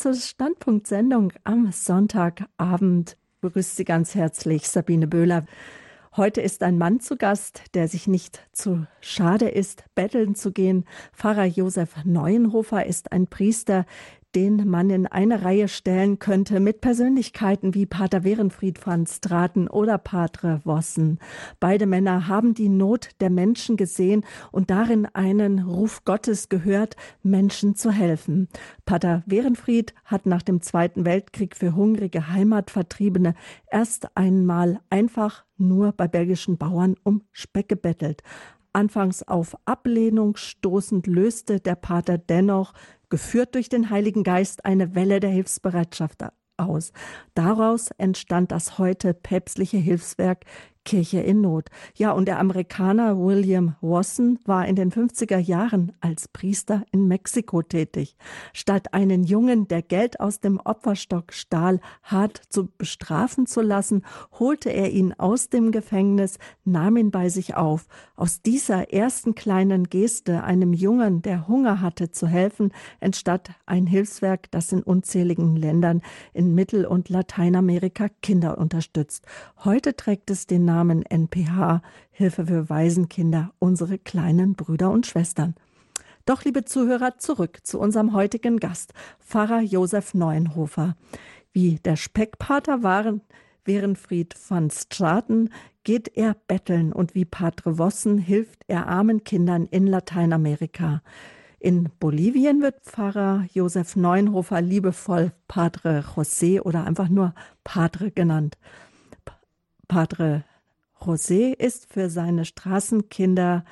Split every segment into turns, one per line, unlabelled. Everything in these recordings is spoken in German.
zur Standpunktsendung am Sonntagabend. Begrüßt Sie ganz herzlich Sabine Böhler. Heute ist ein Mann zu Gast, der sich nicht zu schade ist, betteln zu gehen. Pfarrer Josef Neuenhofer ist ein Priester, den man in eine Reihe stellen könnte mit Persönlichkeiten wie Pater Werenfried van Straten oder Patre Wossen. Beide Männer haben die Not der Menschen gesehen und darin einen Ruf Gottes gehört, Menschen zu helfen. Pater Werenfried hat nach dem Zweiten Weltkrieg für hungrige Heimatvertriebene erst einmal einfach nur bei belgischen Bauern um Speck gebettelt. Anfangs auf Ablehnung stoßend löste der Pater dennoch geführt durch den Heiligen Geist, eine Welle der Hilfsbereitschaft aus. Daraus entstand das heute päpstliche Hilfswerk Kirche in Not. Ja, und der Amerikaner William Wasson war in den 50er Jahren als Priester in Mexiko tätig. Statt einen Jungen, der Geld aus dem Opferstock stahl, hart zu bestrafen zu lassen, holte er ihn aus dem Gefängnis, nahm ihn bei sich auf. Aus dieser ersten kleinen Geste, einem Jungen, der Hunger hatte, zu helfen, entstand ein Hilfswerk, das in unzähligen Ländern in Mittel- und Lateinamerika Kinder unterstützt. Heute trägt es den Namen NPH, Hilfe für Waisenkinder, unsere kleinen Brüder und Schwestern. Doch, liebe Zuhörer, zurück zu unserem heutigen Gast, Pfarrer Josef Neuenhofer. Wie der Speckpater waren, Werenfried van Straten geht er betteln und wie Padre Wossen hilft er armen Kindern in Lateinamerika. In Bolivien wird Pfarrer Josef Neuenhofer liebevoll Padre José oder einfach nur Padre genannt. Padre José ist für seine Straßenkinder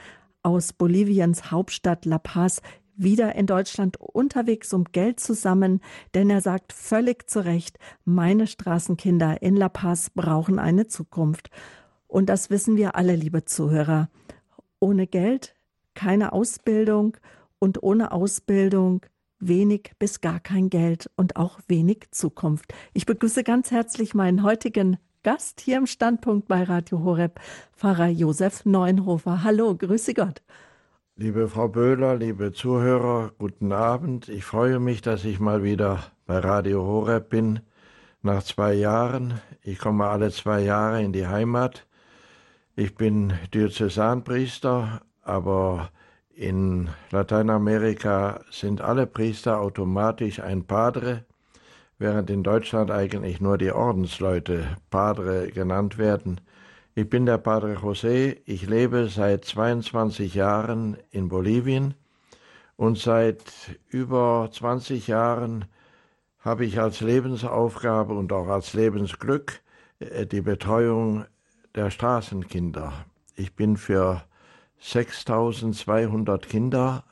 aus Boliviens Hauptstadt La Paz wieder in Deutschland unterwegs um Geld zusammen, denn er sagt völlig zu Recht, meine Straßenkinder in La Paz brauchen eine Zukunft. Und das wissen wir alle, liebe Zuhörer. Ohne Geld keine Ausbildung und ohne Ausbildung wenig bis gar kein Geld und auch wenig Zukunft. Ich begrüße ganz herzlich meinen heutigen Gast hier im Standpunkt bei Radio Horeb, Pfarrer Josef Neuenhofer. Hallo, grüße Gott.
Liebe Frau Böhler, liebe Zuhörer, guten Abend. Ich freue mich, dass ich mal wieder bei Radio Horeb bin. Nach zwei Jahren. Ich komme alle zwei Jahre in die Heimat. Ich bin Diözesanpriester, aber in Lateinamerika sind alle Priester automatisch ein Padre während in Deutschland eigentlich nur die Ordensleute Padre genannt werden. Ich bin der Padre José, ich lebe seit 22 Jahren in Bolivien und seit über 20 Jahren habe ich als Lebensaufgabe und auch als Lebensglück äh, die Betreuung der Straßenkinder. Ich bin für 6200 Kinder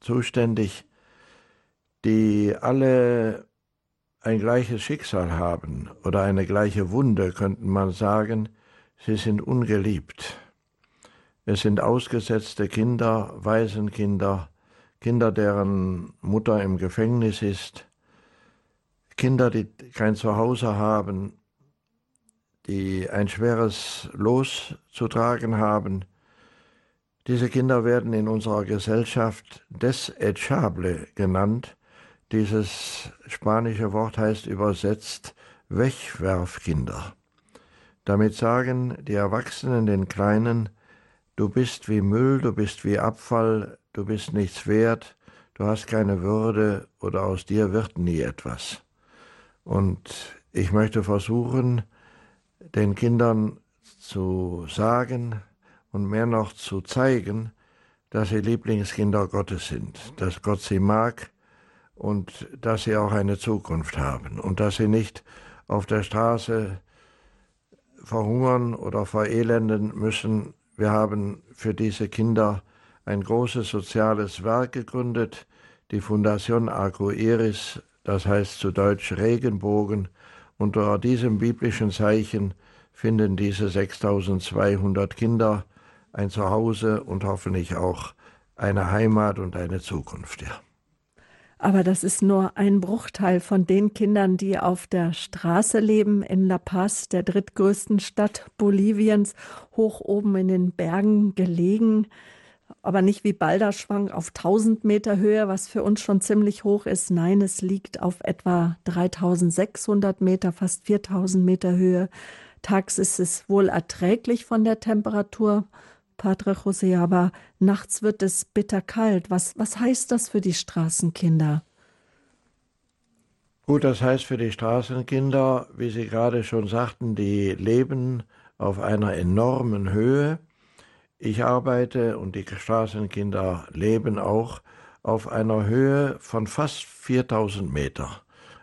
zuständig, die alle ein gleiches Schicksal haben oder eine gleiche Wunde, könnte man sagen, sie sind ungeliebt. Es sind ausgesetzte Kinder, Waisenkinder, Kinder, deren Mutter im Gefängnis ist, Kinder, die kein Zuhause haben, die ein schweres Los zu tragen haben. Diese Kinder werden in unserer Gesellschaft desechable genannt, dieses spanische Wort heißt übersetzt Wegwerfkinder. Damit sagen die Erwachsenen den Kleinen, du bist wie Müll, du bist wie Abfall, du bist nichts wert, du hast keine Würde oder aus dir wird nie etwas. Und ich möchte versuchen, den Kindern zu sagen und mehr noch zu zeigen, dass sie Lieblingskinder Gottes sind, dass Gott sie mag, und dass sie auch eine Zukunft haben und dass sie nicht auf der Straße verhungern oder verelenden müssen. Wir haben für diese Kinder ein großes soziales Werk gegründet, die Fundation Arco Iris, das heißt zu Deutsch Regenbogen. Unter diesem biblischen Zeichen finden diese 6200 Kinder ein Zuhause und hoffentlich auch eine Heimat und eine Zukunft. Ja.
Aber das ist nur ein Bruchteil von den Kindern, die auf der Straße leben in La Paz, der drittgrößten Stadt Boliviens, hoch oben in den Bergen gelegen. aber nicht wie Balderschwang auf 1000 Meter Höhe, was für uns schon ziemlich hoch ist. Nein, es liegt auf etwa 3600 Meter, fast 4000 Meter Höhe. Tags ist es wohl erträglich von der Temperatur, Padre José, aber nachts wird es bitterkalt. Was, was heißt das für die Straßenkinder?
Gut, das heißt für die Straßenkinder, wie Sie gerade schon sagten, die leben auf einer enormen Höhe. Ich arbeite und die Straßenkinder leben auch auf einer Höhe von fast 4000 Meter.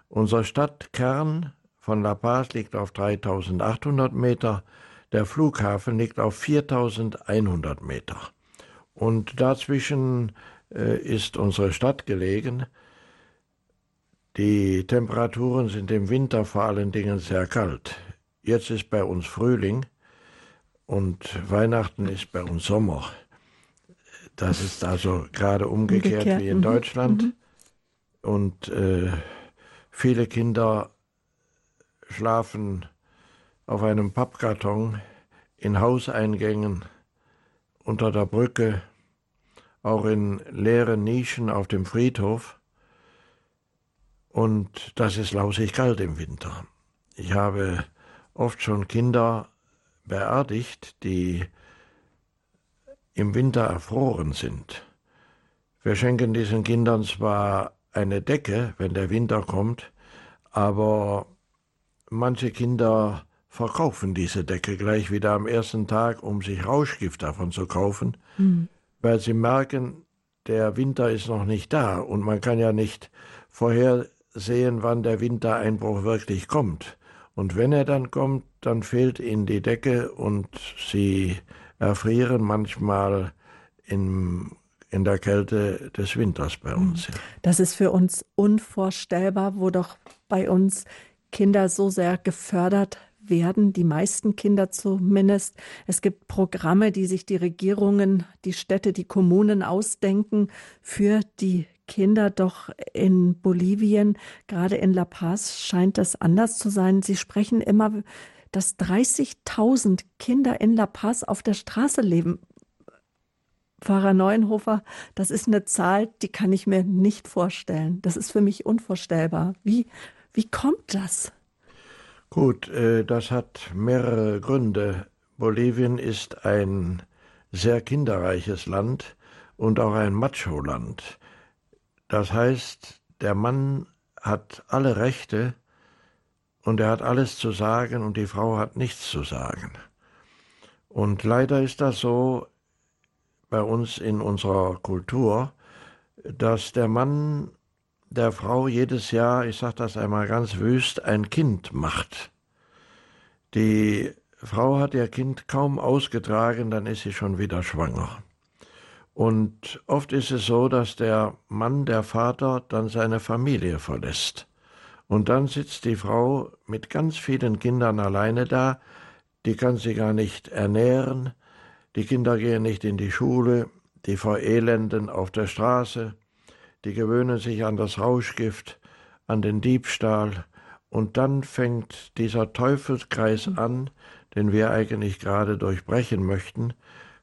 Unser Stadtkern von La Paz liegt auf 3800 Meter, der Flughafen liegt auf 4100 Meter. Und dazwischen äh, ist unsere Stadt gelegen. Die Temperaturen sind im Winter vor allen Dingen sehr kalt. Jetzt ist bei uns Frühling und Weihnachten ist bei uns Sommer. Das ist also gerade umgekehrt, umgekehrt. wie in mhm. Deutschland. Mhm. Und äh, viele Kinder schlafen auf einem Pappkarton in Hauseingängen, unter der Brücke, auch in leeren Nischen auf dem Friedhof. Und das ist lausig kalt im Winter. Ich habe oft schon Kinder beerdigt, die im Winter erfroren sind. Wir schenken diesen Kindern zwar eine Decke, wenn der Winter kommt, aber manche Kinder verkaufen diese Decke gleich wieder am ersten Tag, um sich Rauschgift davon zu kaufen, mhm. weil sie merken, der Winter ist noch nicht da und man kann ja nicht vorhersehen, wann der Wintereinbruch wirklich kommt. Und wenn er dann kommt, dann fehlt ihnen die Decke und sie erfrieren manchmal in, in der Kälte des Winters bei uns.
Mhm. Das ist für uns unvorstellbar, wo doch bei uns Kinder so sehr gefördert werden, die meisten Kinder zumindest. Es gibt Programme, die sich die Regierungen, die Städte, die Kommunen ausdenken für die Kinder doch in Bolivien, gerade in La Paz, scheint das anders zu sein. Sie sprechen immer, dass 30.000 Kinder in La Paz auf der Straße leben. Pfarrer Neuenhofer, das ist eine Zahl, die kann ich mir nicht vorstellen. Das ist für mich unvorstellbar. Wie, wie kommt das?
Gut, äh, das hat mehrere Gründe. Bolivien ist ein sehr kinderreiches Land und auch ein Macho-Land. Das heißt, der Mann hat alle Rechte und er hat alles zu sagen und die Frau hat nichts zu sagen. Und leider ist das so bei uns in unserer Kultur, dass der Mann der Frau jedes Jahr, ich sage das einmal ganz wüst, ein Kind macht. Die Frau hat ihr Kind kaum ausgetragen, dann ist sie schon wieder schwanger. Und oft ist es so, dass der Mann, der Vater, dann seine Familie verlässt. Und dann sitzt die Frau mit ganz vielen Kindern alleine da, die kann sie gar nicht ernähren, die Kinder gehen nicht in die Schule, die verelenden auf der Straße, die gewöhnen sich an das Rauschgift, an den Diebstahl, und dann fängt dieser Teufelskreis an, den wir eigentlich gerade durchbrechen möchten,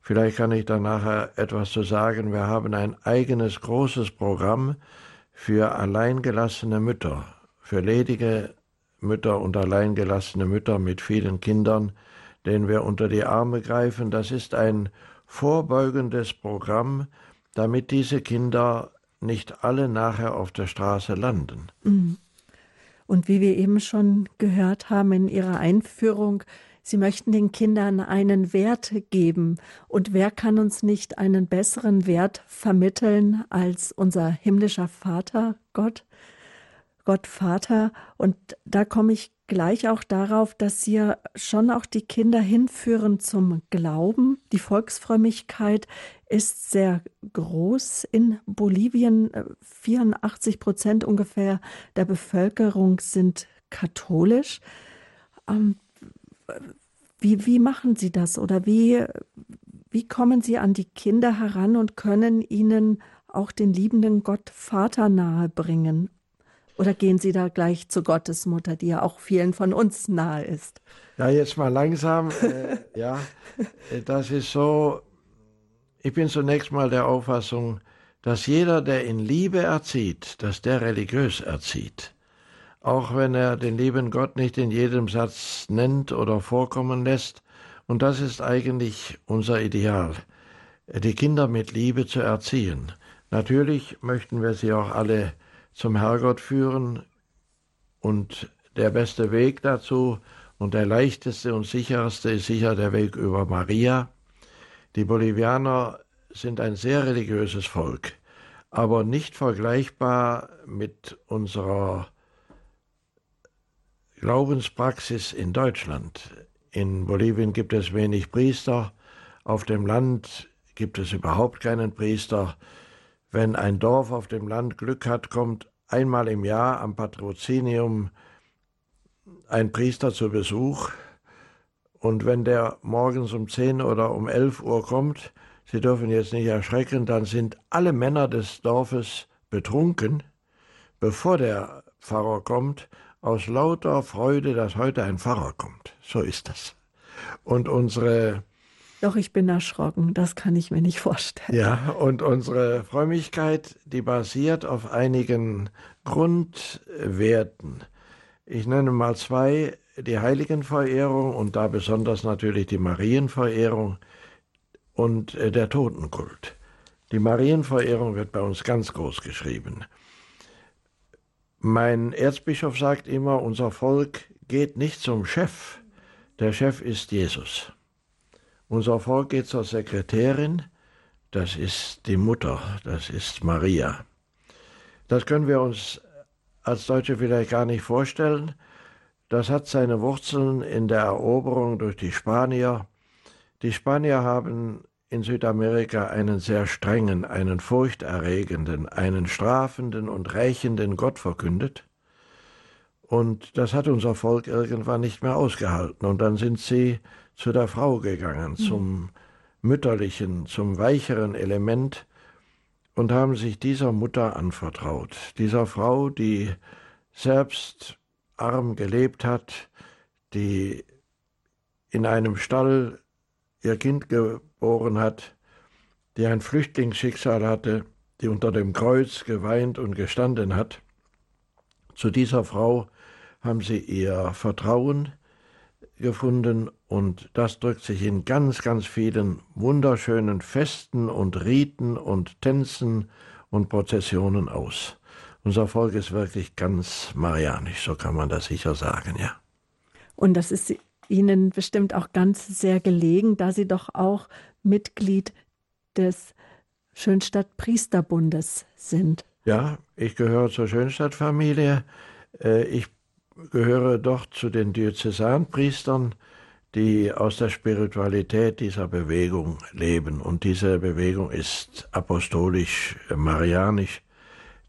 Vielleicht kann ich da nachher etwas zu sagen. Wir haben ein eigenes großes Programm für alleingelassene Mütter, für ledige Mütter und alleingelassene Mütter mit vielen Kindern, denen wir unter die Arme greifen. Das ist ein vorbeugendes Programm, damit diese Kinder nicht alle nachher auf der Straße landen. Mhm.
Und wie wir eben schon gehört haben in Ihrer Einführung, Sie möchten den Kindern einen Wert geben. Und wer kann uns nicht einen besseren Wert vermitteln als unser himmlischer Vater, Gott? Gott Vater. Und da komme ich gleich auch darauf, dass Sie schon auch die Kinder hinführen zum Glauben. Die Volksfrömmigkeit ist sehr groß in Bolivien. 84 Prozent ungefähr der Bevölkerung sind katholisch. Ähm, wie, wie machen Sie das oder wie, wie kommen Sie an die Kinder heran und können ihnen auch den liebenden Gott Vater nahe bringen? Oder gehen Sie da gleich zur Gottesmutter, die ja auch vielen von uns nahe ist?
Ja, jetzt mal langsam. äh, ja, äh, das ist so. Ich bin zunächst mal der Auffassung, dass jeder, der in Liebe erzieht, dass der religiös erzieht. Auch wenn er den lieben Gott nicht in jedem Satz nennt oder vorkommen lässt. Und das ist eigentlich unser Ideal, die Kinder mit Liebe zu erziehen. Natürlich möchten wir sie auch alle zum Herrgott führen und der beste Weg dazu und der leichteste und sicherste ist sicher der Weg über Maria. Die Bolivianer sind ein sehr religiöses Volk, aber nicht vergleichbar mit unserer Glaubenspraxis in Deutschland. In Bolivien gibt es wenig Priester, auf dem Land gibt es überhaupt keinen Priester. Wenn ein Dorf auf dem Land Glück hat, kommt einmal im Jahr am Patrozinium ein Priester zu Besuch, und wenn der morgens um 10 oder um 11 Uhr kommt, Sie dürfen jetzt nicht erschrecken, dann sind alle Männer des Dorfes betrunken, bevor der Pfarrer kommt, aus lauter Freude, dass heute ein Pfarrer kommt. So ist das. Und unsere
doch, ich bin erschrocken, das kann ich mir nicht vorstellen.
Ja, und unsere Frömmigkeit, die basiert auf einigen Grundwerten. Ich nenne mal zwei, die Heiligenverehrung und da besonders natürlich die Marienverehrung und äh, der Totenkult. Die Marienverehrung wird bei uns ganz groß geschrieben. Mein Erzbischof sagt immer, unser Volk geht nicht zum Chef, der Chef ist Jesus. Unser Volk geht zur Sekretärin, das ist die Mutter, das ist Maria. Das können wir uns als Deutsche vielleicht gar nicht vorstellen. Das hat seine Wurzeln in der Eroberung durch die Spanier. Die Spanier haben in Südamerika einen sehr strengen, einen furchterregenden, einen strafenden und rächenden Gott verkündet. Und das hat unser Volk irgendwann nicht mehr ausgehalten. Und dann sind sie zu der Frau gegangen, mhm. zum mütterlichen, zum weicheren Element, und haben sich dieser Mutter anvertraut, dieser Frau, die selbst arm gelebt hat, die in einem Stall ihr Kind geboren hat, die ein Flüchtlingsschicksal hatte, die unter dem Kreuz geweint und gestanden hat. Zu dieser Frau haben sie ihr Vertrauen gefunden und das drückt sich in ganz, ganz vielen wunderschönen Festen und Riten und Tänzen und Prozessionen aus. Unser Volk ist wirklich ganz marianisch, so kann man das sicher sagen, ja.
Und das ist Ihnen bestimmt auch ganz sehr gelegen, da Sie doch auch Mitglied des Schönstadt Priesterbundes sind.
Ja, ich gehöre zur Schönstadtfamilie. Äh, ich gehöre doch zu den Diözesanpriestern, die aus der Spiritualität dieser Bewegung leben. Und diese Bewegung ist apostolisch, marianisch.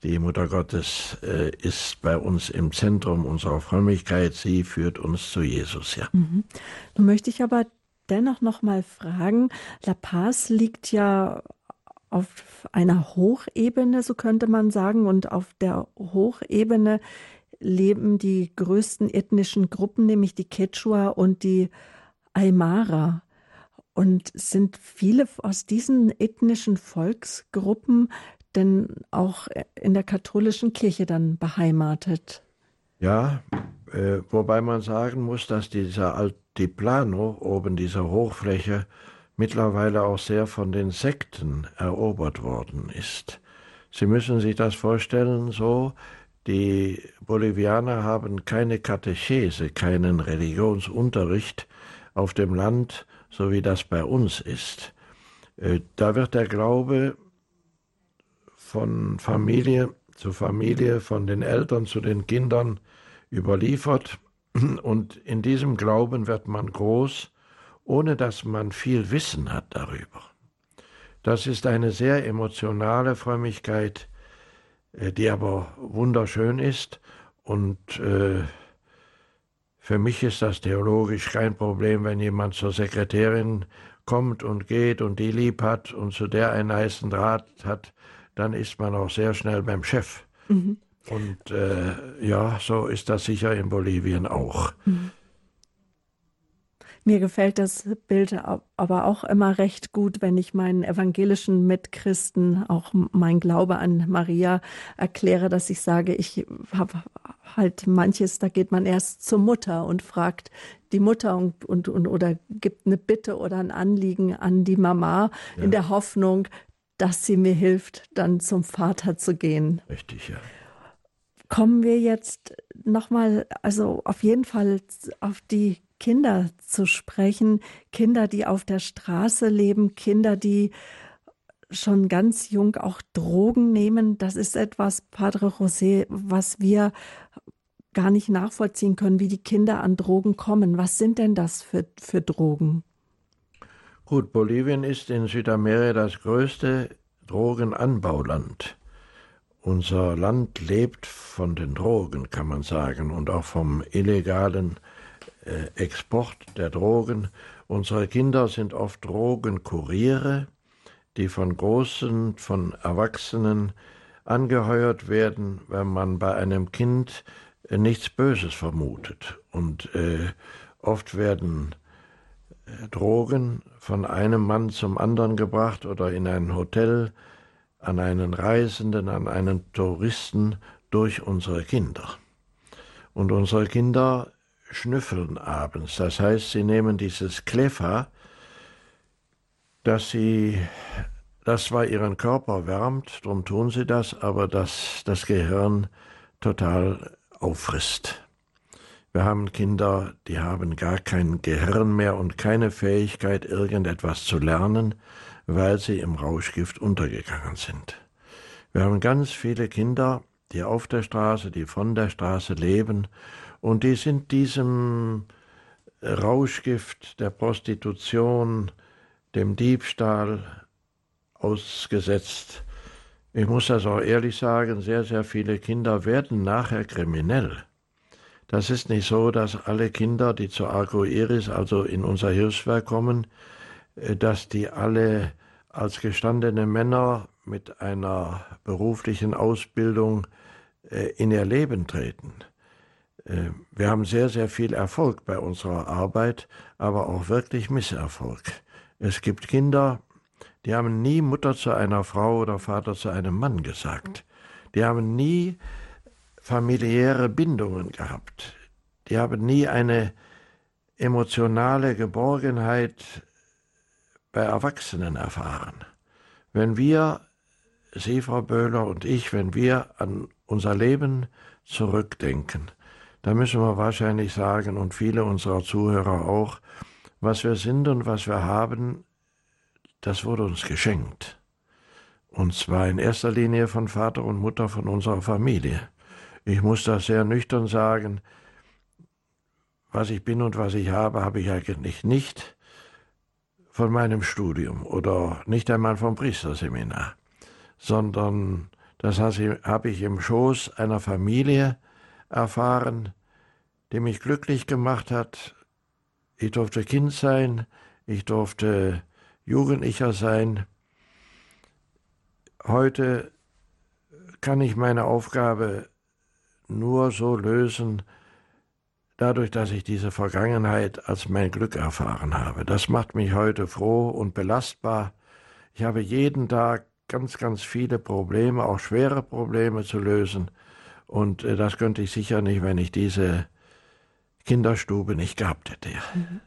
Die Mutter Gottes äh, ist bei uns im Zentrum unserer Frömmigkeit. Sie führt uns zu Jesus, ja. Mhm.
Nun möchte ich aber dennoch noch mal fragen: La Paz liegt ja auf einer Hochebene, so könnte man sagen, und auf der Hochebene leben die größten ethnischen Gruppen, nämlich die Quechua und die Aymara. Und sind viele aus diesen ethnischen Volksgruppen denn auch in der katholischen Kirche dann beheimatet?
Ja, äh, wobei man sagen muss, dass dieser Altiplano oben, dieser Hochfläche, mittlerweile auch sehr von den Sekten erobert worden ist. Sie müssen sich das vorstellen, so, die Bolivianer haben keine Katechese, keinen Religionsunterricht auf dem Land, so wie das bei uns ist. Äh, da wird der Glaube von Familie zu Familie, von den Eltern zu den Kindern überliefert. Und in diesem Glauben wird man groß, ohne dass man viel Wissen hat darüber. Das ist eine sehr emotionale Frömmigkeit, die aber wunderschön ist. Und äh, für mich ist das theologisch kein Problem, wenn jemand zur Sekretärin kommt und geht und die lieb hat und zu der einen heißen Draht hat, dann ist man auch sehr schnell beim Chef. Mhm. Und äh, ja, so ist das sicher in Bolivien auch. Mhm.
Mir gefällt das Bild aber auch immer recht gut, wenn ich meinen evangelischen Mitchristen auch mein Glaube an Maria erkläre, dass ich sage, ich habe halt manches, da geht man erst zur Mutter und fragt die Mutter und, und, und oder gibt eine Bitte oder ein Anliegen an die Mama ja. in der Hoffnung, dass sie mir hilft, dann zum Vater zu gehen.
Richtig, ja.
Kommen wir jetzt nochmal, also auf jeden Fall auf die Kinder zu sprechen, Kinder, die auf der Straße leben, Kinder, die schon ganz jung auch Drogen nehmen. Das ist etwas, Padre José, was wir gar nicht nachvollziehen können, wie die Kinder an Drogen kommen. Was sind denn das für, für Drogen?
Gut, Bolivien ist in Südamerika das größte Drogenanbauland. Unser Land lebt von den Drogen, kann man sagen, und auch vom illegalen äh, Export der Drogen. Unsere Kinder sind oft Drogenkuriere, die von Großen, von Erwachsenen angeheuert werden, wenn man bei einem Kind äh, nichts Böses vermutet. Und äh, oft werden äh, Drogen von einem Mann zum anderen gebracht oder in ein Hotel, an einen Reisenden, an einen Touristen durch unsere Kinder. Und unsere Kinder schnüffeln abends. Das heißt, sie nehmen dieses Klefa, dass sie, das zwar ihren Körper wärmt, darum tun sie das, aber das das Gehirn total auffrisst. Wir haben Kinder, die haben gar kein Gehirn mehr und keine Fähigkeit, irgendetwas zu lernen, weil sie im Rauschgift untergegangen sind. Wir haben ganz viele Kinder, die auf der Straße, die von der Straße leben und die sind diesem Rauschgift der Prostitution, dem Diebstahl ausgesetzt. Ich muss das auch ehrlich sagen, sehr, sehr viele Kinder werden nachher kriminell. Das ist nicht so, dass alle Kinder, die zur Arco Iris, also in unser Hilfswerk kommen, äh, dass die alle als gestandene Männer mit einer beruflichen Ausbildung äh, in ihr Leben treten. Äh, wir haben sehr, sehr viel Erfolg bei unserer Arbeit, aber auch wirklich Misserfolg. Es gibt Kinder, die haben nie Mutter zu einer Frau oder Vater zu einem Mann gesagt. Die haben nie familiäre Bindungen gehabt. Die haben nie eine emotionale Geborgenheit bei Erwachsenen erfahren. Wenn wir, Sie, Frau Böhler und ich, wenn wir an unser Leben zurückdenken, da müssen wir wahrscheinlich sagen, und viele unserer Zuhörer auch, was wir sind und was wir haben, das wurde uns geschenkt. Und zwar in erster Linie von Vater und Mutter von unserer Familie. Ich muss das sehr nüchtern sagen, was ich bin und was ich habe, habe ich eigentlich nicht von meinem Studium oder nicht einmal vom Priesterseminar, sondern das habe ich im Schoß einer Familie erfahren, die mich glücklich gemacht hat. Ich durfte Kind sein, ich durfte Jugendlicher sein. Heute kann ich meine Aufgabe nur so lösen, dadurch, dass ich diese Vergangenheit als mein Glück erfahren habe. Das macht mich heute froh und belastbar. Ich habe jeden Tag ganz, ganz viele Probleme, auch schwere Probleme zu lösen. Und äh, das könnte ich sicher nicht, wenn ich diese Kinderstube nicht gehabt hätte. Mhm.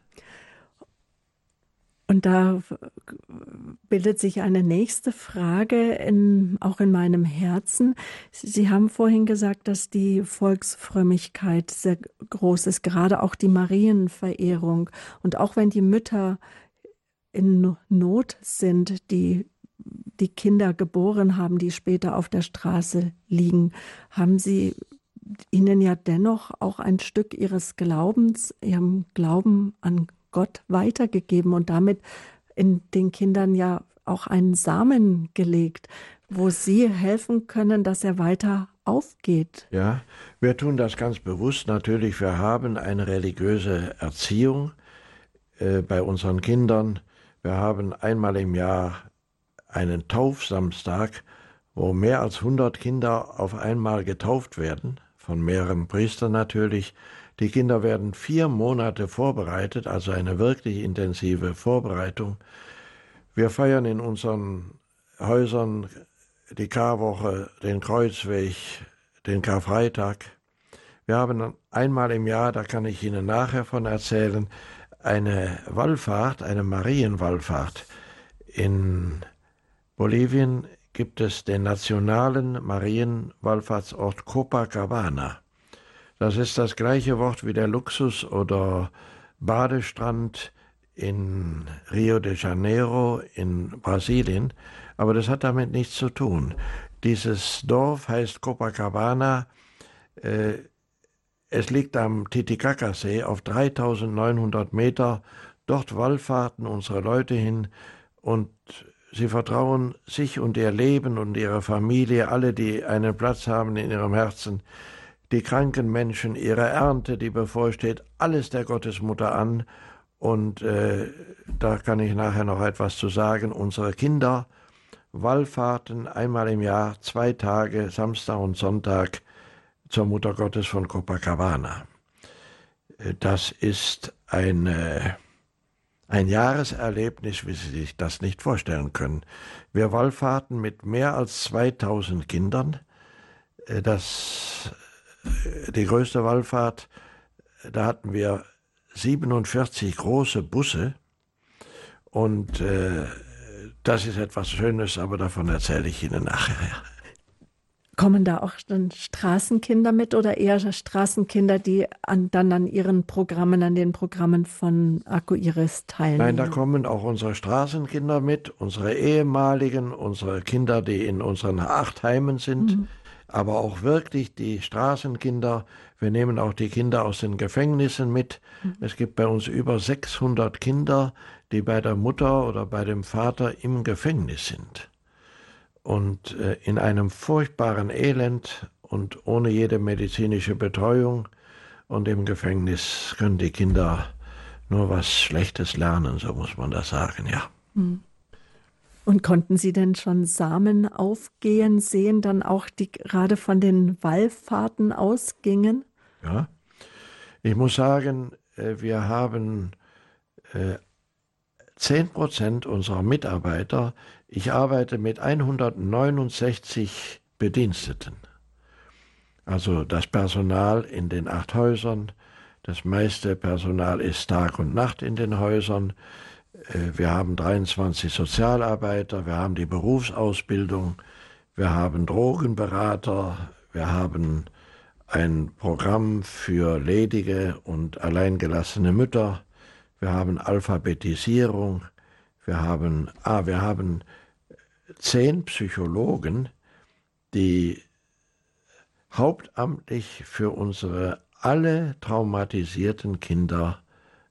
Und da bildet sich eine nächste Frage in, auch in meinem Herzen. Sie haben vorhin gesagt, dass die Volksfrömmigkeit sehr groß ist, gerade auch die Marienverehrung. Und auch wenn die Mütter in Not sind, die die Kinder geboren haben, die später auf der Straße liegen, haben sie ihnen ja dennoch auch ein Stück ihres Glaubens, ihrem Glauben an Gott weitergegeben und damit in den Kindern ja auch einen Samen gelegt, wo sie helfen können, dass er weiter aufgeht.
Ja, wir tun das ganz bewusst. Natürlich, wir haben eine religiöse Erziehung äh, bei unseren Kindern. Wir haben einmal im Jahr einen Taufsamstag, wo mehr als 100 Kinder auf einmal getauft werden, von mehreren Priestern natürlich. Die Kinder werden vier Monate vorbereitet, also eine wirklich intensive Vorbereitung. Wir feiern in unseren Häusern die Karwoche, den Kreuzweg, den Karfreitag. Wir haben einmal im Jahr, da kann ich Ihnen nachher von erzählen, eine Wallfahrt, eine Marienwallfahrt. In Bolivien gibt es den nationalen Marienwallfahrtsort Copacabana. Das ist das gleiche Wort wie der Luxus oder Badestrand in Rio de Janeiro in Brasilien, aber das hat damit nichts zu tun. Dieses Dorf heißt Copacabana. Äh, es liegt am Titicaca-See auf 3900 Meter. Dort wallfahrten unsere Leute hin und sie vertrauen sich und ihr Leben und ihre Familie, alle, die einen Platz haben in ihrem Herzen, die kranken Menschen, ihre Ernte, die bevorsteht, alles der Gottesmutter an. Und äh, da kann ich nachher noch etwas zu sagen. Unsere Kinder Wallfahrten einmal im Jahr, zwei Tage, Samstag und Sonntag zur Mutter Gottes von Copacabana. Äh, das ist eine, ein Jahreserlebnis, wie Sie sich das nicht vorstellen können. Wir wallfahrten mit mehr als 2000 Kindern. Äh, das die größte Wallfahrt, da hatten wir 47 große Busse und äh, das ist etwas Schönes, aber davon erzähle ich Ihnen nachher.
Kommen da auch dann Straßenkinder mit oder eher Straßenkinder, die an, dann an ihren Programmen, an den Programmen von Akku Iris teilnehmen?
Nein, da kommen auch unsere Straßenkinder mit, unsere ehemaligen, unsere Kinder, die in unseren acht Heimen sind. Mhm aber auch wirklich die Straßenkinder. Wir nehmen auch die Kinder aus den Gefängnissen mit. Mhm. Es gibt bei uns über 600 Kinder, die bei der Mutter oder bei dem Vater im Gefängnis sind. Und äh, in einem furchtbaren Elend und ohne jede medizinische Betreuung. Und im Gefängnis können die Kinder nur was Schlechtes lernen, so muss man das sagen, ja. Mhm.
Und konnten Sie denn schon Samen aufgehen sehen, dann auch die gerade von den Wallfahrten ausgingen?
Ja, ich muss sagen, äh, wir haben äh, zehn Prozent unserer Mitarbeiter. Ich arbeite mit 169 Bediensteten. Also das Personal in den acht Häusern. Das meiste Personal ist Tag und Nacht in den Häusern. Äh, wir haben 23 Sozialarbeiter, wir haben die Berufsausbildung, wir haben Drogenberater, wir haben ein Programm für ledige und alleingelassene Mütter, wir haben Alphabetisierung, wir haben, ah, wir haben zehn Psychologen, die hauptamtlich für unsere alle traumatisierten Kinder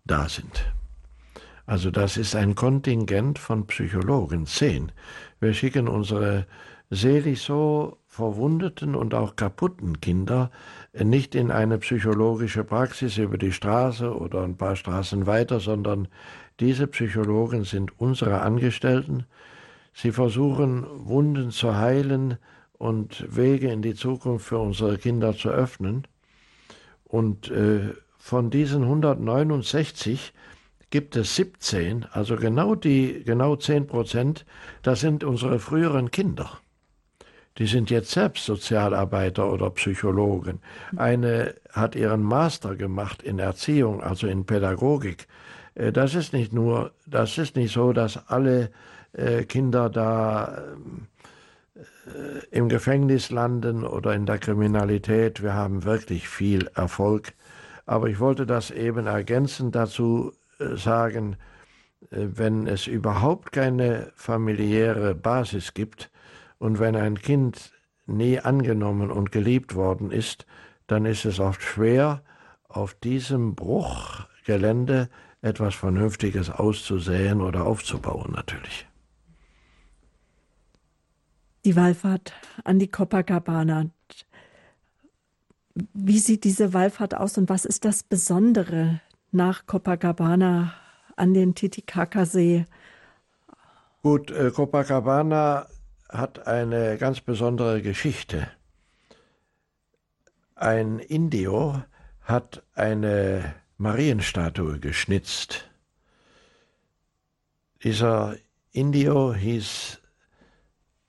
da sind. Also das ist ein Kontingent von Psychologen, zehn. Wir schicken unsere selig so verwundeten und auch kaputten Kinder nicht in eine psychologische Praxis über die Straße oder ein paar Straßen weiter, sondern diese Psychologen sind unsere Angestellten. Sie versuchen Wunden zu heilen und Wege in die Zukunft für unsere Kinder zu öffnen. Und äh, von diesen 169 gibt es 17, also genau die, genau 10 Prozent, das sind unsere früheren Kinder. Die sind jetzt selbst Sozialarbeiter oder Psychologen. Eine hat ihren Master gemacht in Erziehung, also in Pädagogik. Äh, das ist nicht nur, das ist nicht so, dass alle äh, Kinder da äh, im Gefängnis landen oder in der Kriminalität. Wir haben wirklich viel Erfolg. Aber ich wollte das eben ergänzen. Dazu sagen, wenn es überhaupt keine familiäre Basis gibt und wenn ein Kind nie angenommen und geliebt worden ist, dann ist es oft schwer, auf diesem Bruchgelände etwas Vernünftiges auszusäen oder aufzubauen natürlich.
Die Wallfahrt an die Copacabana. Wie sieht diese Wallfahrt aus und was ist das Besondere nach Copacabana an den Titicaca-See?
Gut, äh, Copacabana hat eine ganz besondere Geschichte. Ein Indio hat eine Marienstatue geschnitzt. Dieser Indio hieß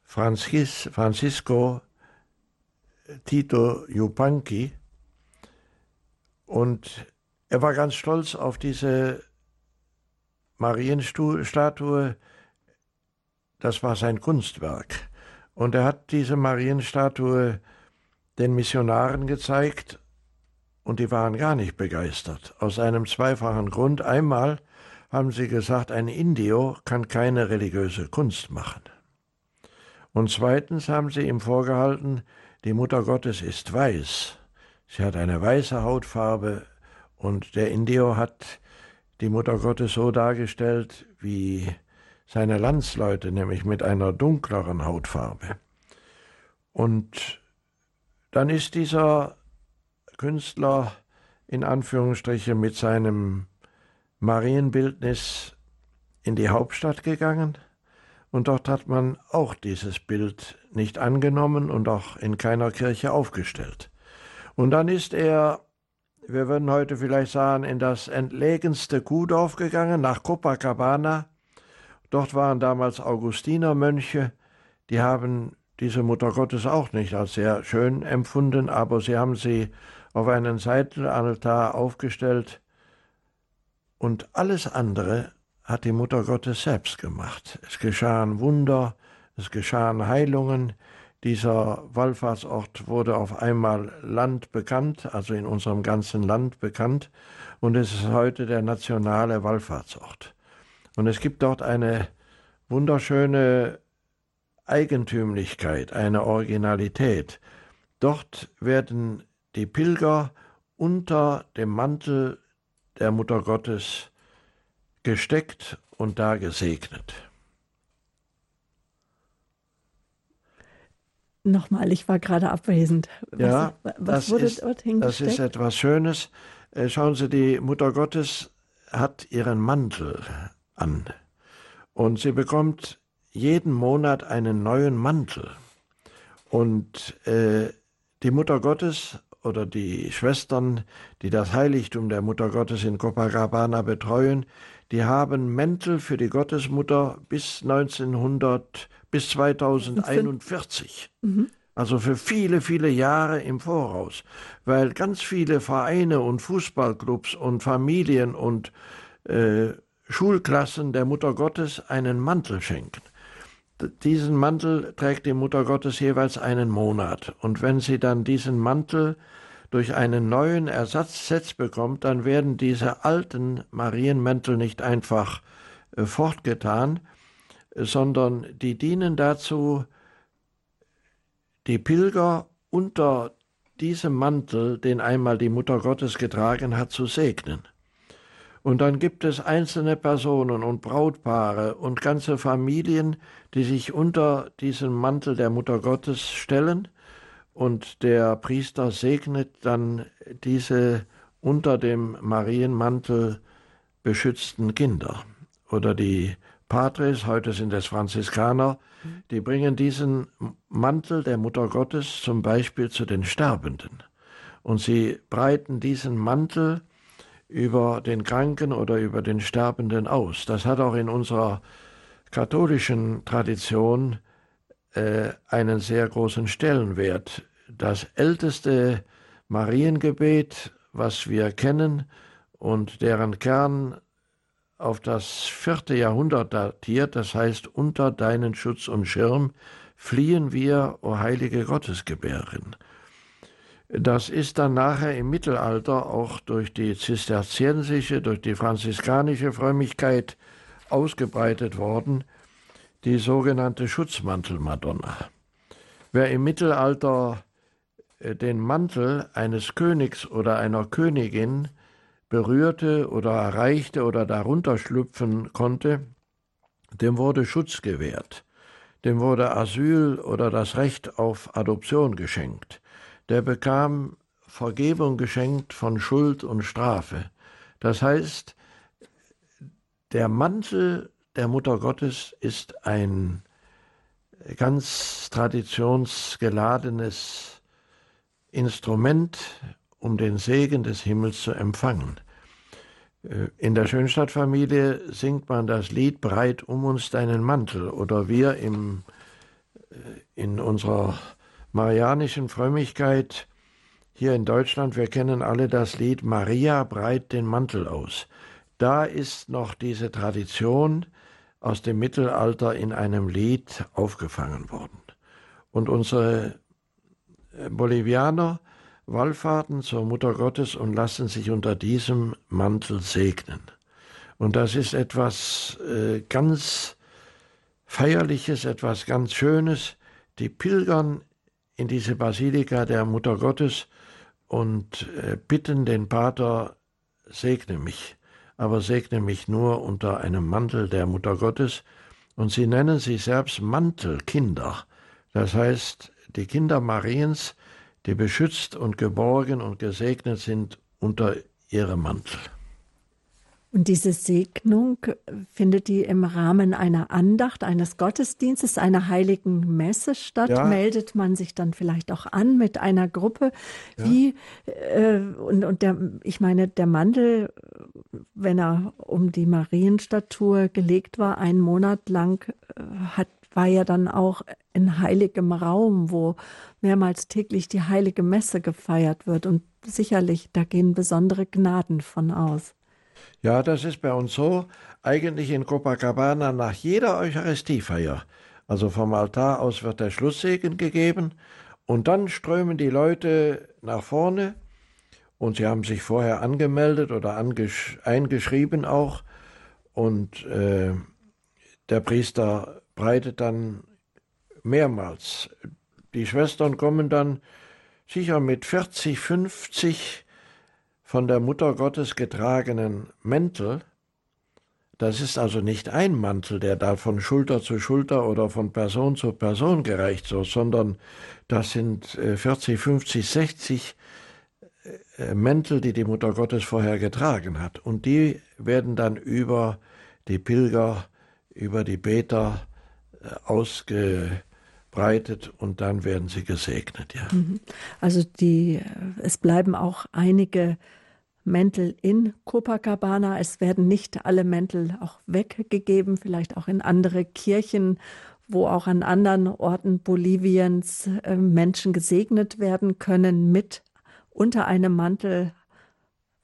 Francis, Francisco Tito Yupanqui und er war ganz stolz auf diese Marienstatue. Das war sein Kunstwerk. Und er hat diese Marienstatue den Missionaren gezeigt und die waren gar nicht begeistert. Aus einem zweifachen Grund. Einmal haben sie gesagt, ein Indio kann keine religiöse Kunst machen. Und zweitens haben sie ihm vorgehalten, die Mutter Gottes ist weiß. Sie hat eine weiße Hautfarbe und der Indio hat die Mutter Gottes so dargestellt wie seine Landsleute, nämlich mit einer dunkleren Hautfarbe. Und dann ist dieser Künstler in Anführungsstrichen mit seinem Marienbildnis in die Hauptstadt gegangen und dort hat man auch dieses Bild nicht angenommen und auch in keiner Kirche aufgestellt. Und dann ist er, wir würden heute vielleicht sagen, in das entlegenste Kuhdorf gegangen, nach Copacabana. Dort waren damals Augustinermönche, die haben diese Mutter Gottes auch nicht als sehr schön empfunden, aber sie haben sie auf einen Seitenaltar aufgestellt und alles andere hat die Mutter Gottes selbst gemacht. Es geschahen Wunder, es geschahen Heilungen. Dieser Wallfahrtsort wurde auf einmal Land bekannt, also in unserem ganzen Land bekannt, und es ist heute der nationale Wallfahrtsort. Und es gibt dort eine wunderschöne Eigentümlichkeit, eine Originalität. Dort werden die Pilger unter dem Mantel der Mutter Gottes gesteckt und da gesegnet.
Nochmal, ich war gerade abwesend.
Was, ja, was wurde ist, dort hingesteckt? Das ist etwas Schönes. Äh, schauen Sie, die Mutter Gottes hat ihren Mantel an und sie bekommt jeden Monat einen neuen Mantel. Und äh, die Mutter Gottes oder die Schwestern, die das Heiligtum der Mutter Gottes in Copacabana betreuen, die haben Mäntel für die Gottesmutter bis 1900, bis 2041. Mhm. Also für viele, viele Jahre im Voraus, weil ganz viele Vereine und Fußballclubs und Familien und äh, Schulklassen der Mutter Gottes einen Mantel schenken. Diesen Mantel trägt die Mutter Gottes jeweils einen Monat. Und wenn sie dann diesen Mantel durch einen neuen Ersatzset bekommt, dann werden diese alten Marienmäntel nicht einfach äh, fortgetan, sondern die dienen dazu, die Pilger unter diesem Mantel, den einmal die Mutter Gottes getragen hat, zu segnen. Und dann gibt es einzelne Personen und Brautpaare und ganze Familien, die sich unter diesen Mantel der Mutter Gottes stellen und der Priester segnet dann diese unter dem Marienmantel beschützten Kinder. Oder die Patres, heute sind es Franziskaner, die bringen diesen Mantel der Mutter Gottes zum Beispiel zu den Sterbenden. Und sie breiten diesen Mantel über den Kranken oder über den Sterbenden aus. Das hat auch in unserer katholischen Tradition äh, einen sehr großen Stellenwert das älteste Mariengebet, was wir kennen und deren Kern auf das vierte Jahrhundert datiert, das heißt, unter deinen Schutz und Schirm fliehen wir, o heilige Gottesgebärin. Das ist dann nachher im Mittelalter auch durch die zisterziensische, durch die franziskanische Frömmigkeit ausgebreitet worden, die sogenannte Schutzmantelmadonna. Wer im Mittelalter äh, den Mantel eines Königs oder einer Königin berührte oder erreichte oder darunter schlüpfen konnte, dem wurde Schutz gewährt, dem wurde Asyl oder das Recht auf Adoption geschenkt, der bekam Vergebung geschenkt von Schuld und Strafe. Das heißt, der Mantel der Mutter Gottes ist ein ganz traditionsgeladenes Instrument um den Segen des Himmels zu empfangen. Äh, in der Schönstadtfamilie singt man das Lied Breit um uns deinen Mantel oder wir im, äh, in unserer marianischen Frömmigkeit hier in Deutschland, wir kennen alle das Lied Maria breit den Mantel aus. Da ist noch diese Tradition aus dem Mittelalter in einem Lied aufgefangen worden. Und unsere äh, Bolivianer wallfahrten zur Mutter Gottes und lassen sich unter diesem Mantel segnen. Und das ist etwas äh, ganz Feierliches, etwas ganz Schönes. Die pilgern in diese Basilika der Mutter Gottes und äh, bitten den Pater, segne mich, aber segne mich nur unter einem Mantel der Mutter Gottes. Und sie nennen sich selbst Mantelkinder. Das heißt, die Kinder Mariens die beschützt und geborgen und gesegnet sind unter ihrem Mantel.
Und diese Segnung findet die im Rahmen einer Andacht, eines Gottesdienstes, einer heiligen Messe statt? Ja. Meldet man sich dann vielleicht auch an mit einer Gruppe? Ja. Wie, äh, und, und der, ich meine, der Mantel, wenn er um die Marienstatue gelegt war, einen Monat lang, äh, hat war ja dann auch in heiligem Raum, wo mehrmals täglich die heilige Messe gefeiert wird. Und sicherlich, da gehen besondere Gnaden von aus.
Ja, das ist bei uns so. Eigentlich in Copacabana nach jeder Eucharistiefeier. Also vom Altar aus wird der Schlusssegen gegeben und dann strömen die Leute nach vorne und sie haben sich vorher angemeldet oder eingeschrieben auch und äh, der Priester breitet dann mehrmals. Die Schwestern kommen dann sicher mit 40, 50 von der Mutter Gottes getragenen Mäntel. Das ist also nicht ein Mantel, der da von Schulter zu Schulter oder von Person zu Person gereicht wird, sondern das sind 40, 50, 60 Mäntel, die die Mutter Gottes vorher getragen hat. Und die werden dann über die Pilger, über die Beter ausgebreitet und dann werden sie gesegnet, ja. Mhm.
Also die, es bleiben auch einige Mäntel in Copacabana. Es werden nicht alle Mäntel auch weggegeben, vielleicht auch in andere Kirchen, wo auch an anderen Orten Boliviens äh, Menschen gesegnet werden können mit unter einem Mantel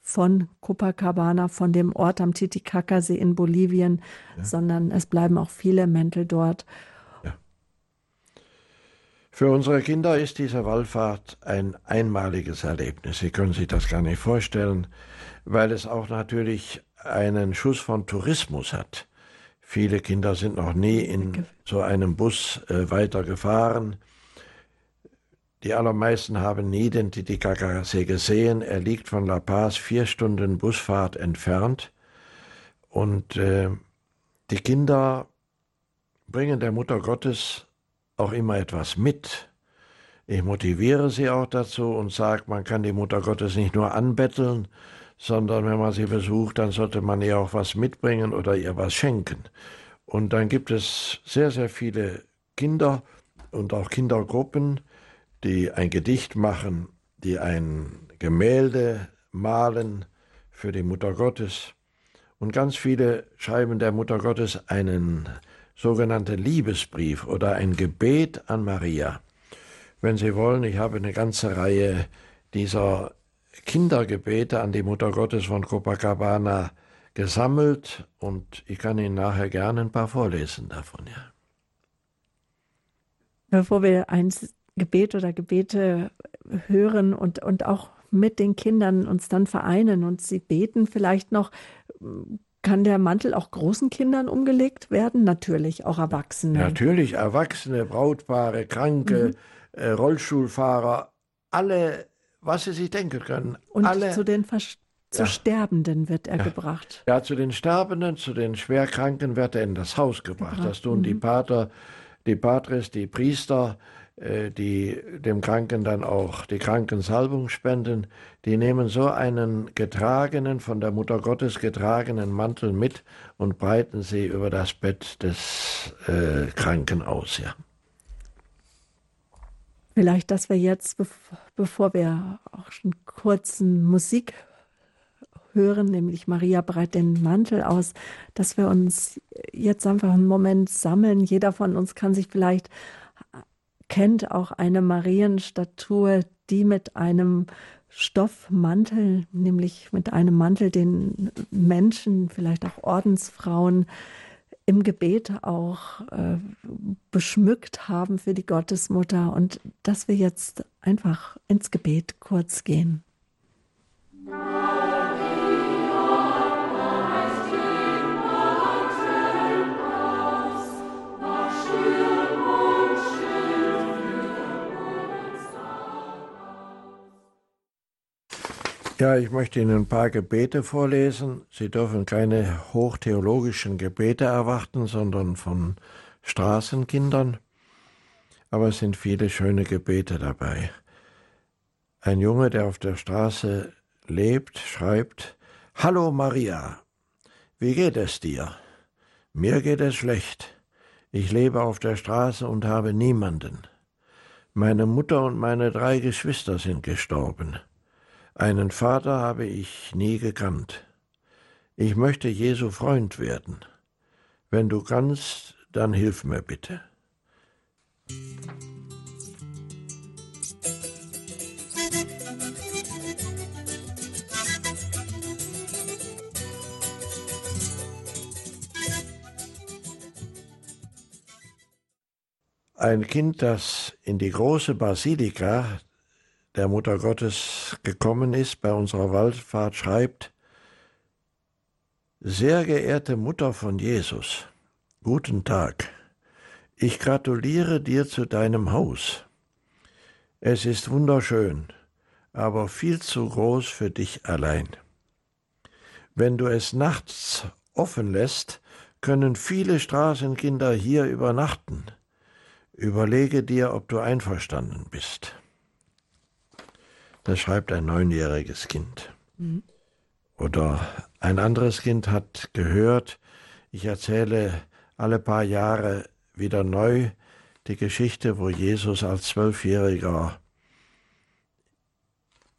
von Copacabana, von dem Ort am Titicacasee in Bolivien, ja. sondern es bleiben auch viele Mäntel dort.
Für unsere Kinder ist diese Wallfahrt ein einmaliges Erlebnis. Sie können sich das gar nicht vorstellen, weil es auch natürlich einen Schuss von Tourismus hat. Viele Kinder sind noch nie in so einem Bus äh, weitergefahren. Die allermeisten haben nie den Titicacasee gesehen. Er liegt von La Paz vier Stunden Busfahrt entfernt. Und äh, die Kinder bringen der Mutter Gottes auch immer etwas mit. Ich motiviere sie auch dazu und sage, man kann die Mutter Gottes nicht nur anbetteln, sondern wenn man sie besucht, dann sollte man ihr auch was mitbringen oder ihr was schenken. Und dann gibt es sehr, sehr viele Kinder und auch Kindergruppen, die ein Gedicht machen, die ein Gemälde malen für die Mutter Gottes. Und ganz viele schreiben der Mutter Gottes einen sogenannten Liebesbrief oder ein Gebet an Maria. Wenn Sie wollen, ich habe eine ganze Reihe dieser Kindergebete an die Mutter Gottes von Copacabana gesammelt und ich kann Ihnen nachher gerne ein paar vorlesen davon, ja.
Bevor wir eins Gebet oder Gebete hören und, und auch mit den Kindern uns dann vereinen und sie beten vielleicht noch. Kann der Mantel auch großen Kindern umgelegt werden? Natürlich, auch Erwachsene.
Natürlich, Erwachsene, Brautpaare, Kranke, mhm. äh, Rollstuhlfahrer, alle, was sie sich denken können.
Und
alle,
zu den Vers zu ja. Sterbenden wird er
ja.
gebracht.
Ja, zu den Sterbenden, zu den Schwerkranken wird er in das Haus gebracht. gebracht. Das tun mhm. die Pater, die Patres, die Priester, die dem Kranken dann auch die Krankensalbung spenden, die nehmen so einen getragenen, von der Mutter Gottes getragenen Mantel mit und breiten sie über das Bett des äh, Kranken aus, ja.
Vielleicht, dass wir jetzt, bevor wir auch schon kurzen Musik hören, nämlich Maria breit den Mantel aus, dass wir uns jetzt einfach einen Moment sammeln. Jeder von uns kann sich vielleicht kennt auch eine Marienstatue, die mit einem Stoffmantel, nämlich mit einem Mantel, den Menschen, vielleicht auch Ordensfrauen, im Gebet auch äh, beschmückt haben für die Gottesmutter und dass wir jetzt einfach ins Gebet kurz gehen.
Ja, ich möchte Ihnen ein paar Gebete vorlesen. Sie dürfen keine hochtheologischen Gebete erwarten, sondern von Straßenkindern. Aber es sind viele schöne Gebete dabei. Ein Junge, der auf der Straße lebt, schreibt, Hallo Maria, wie geht es dir? Mir geht es schlecht. Ich lebe auf der Straße und habe niemanden. Meine Mutter und meine drei Geschwister sind gestorben. Einen Vater habe ich nie gekannt. Ich möchte Jesu Freund werden. Wenn du kannst, dann hilf mir bitte. Ein Kind, das in die große Basilika der Mutter Gottes gekommen ist, bei unserer Wallfahrt schreibt, Sehr geehrte Mutter von Jesus, guten Tag. Ich gratuliere dir zu deinem Haus. Es ist wunderschön, aber viel zu groß für dich allein. Wenn du es nachts offen lässt, können viele Straßenkinder hier übernachten. Überlege dir, ob du einverstanden bist. Das schreibt ein neunjähriges Kind. Mhm. Oder ein anderes Kind hat gehört, ich erzähle alle paar Jahre wieder neu die Geschichte, wo Jesus als Zwölfjähriger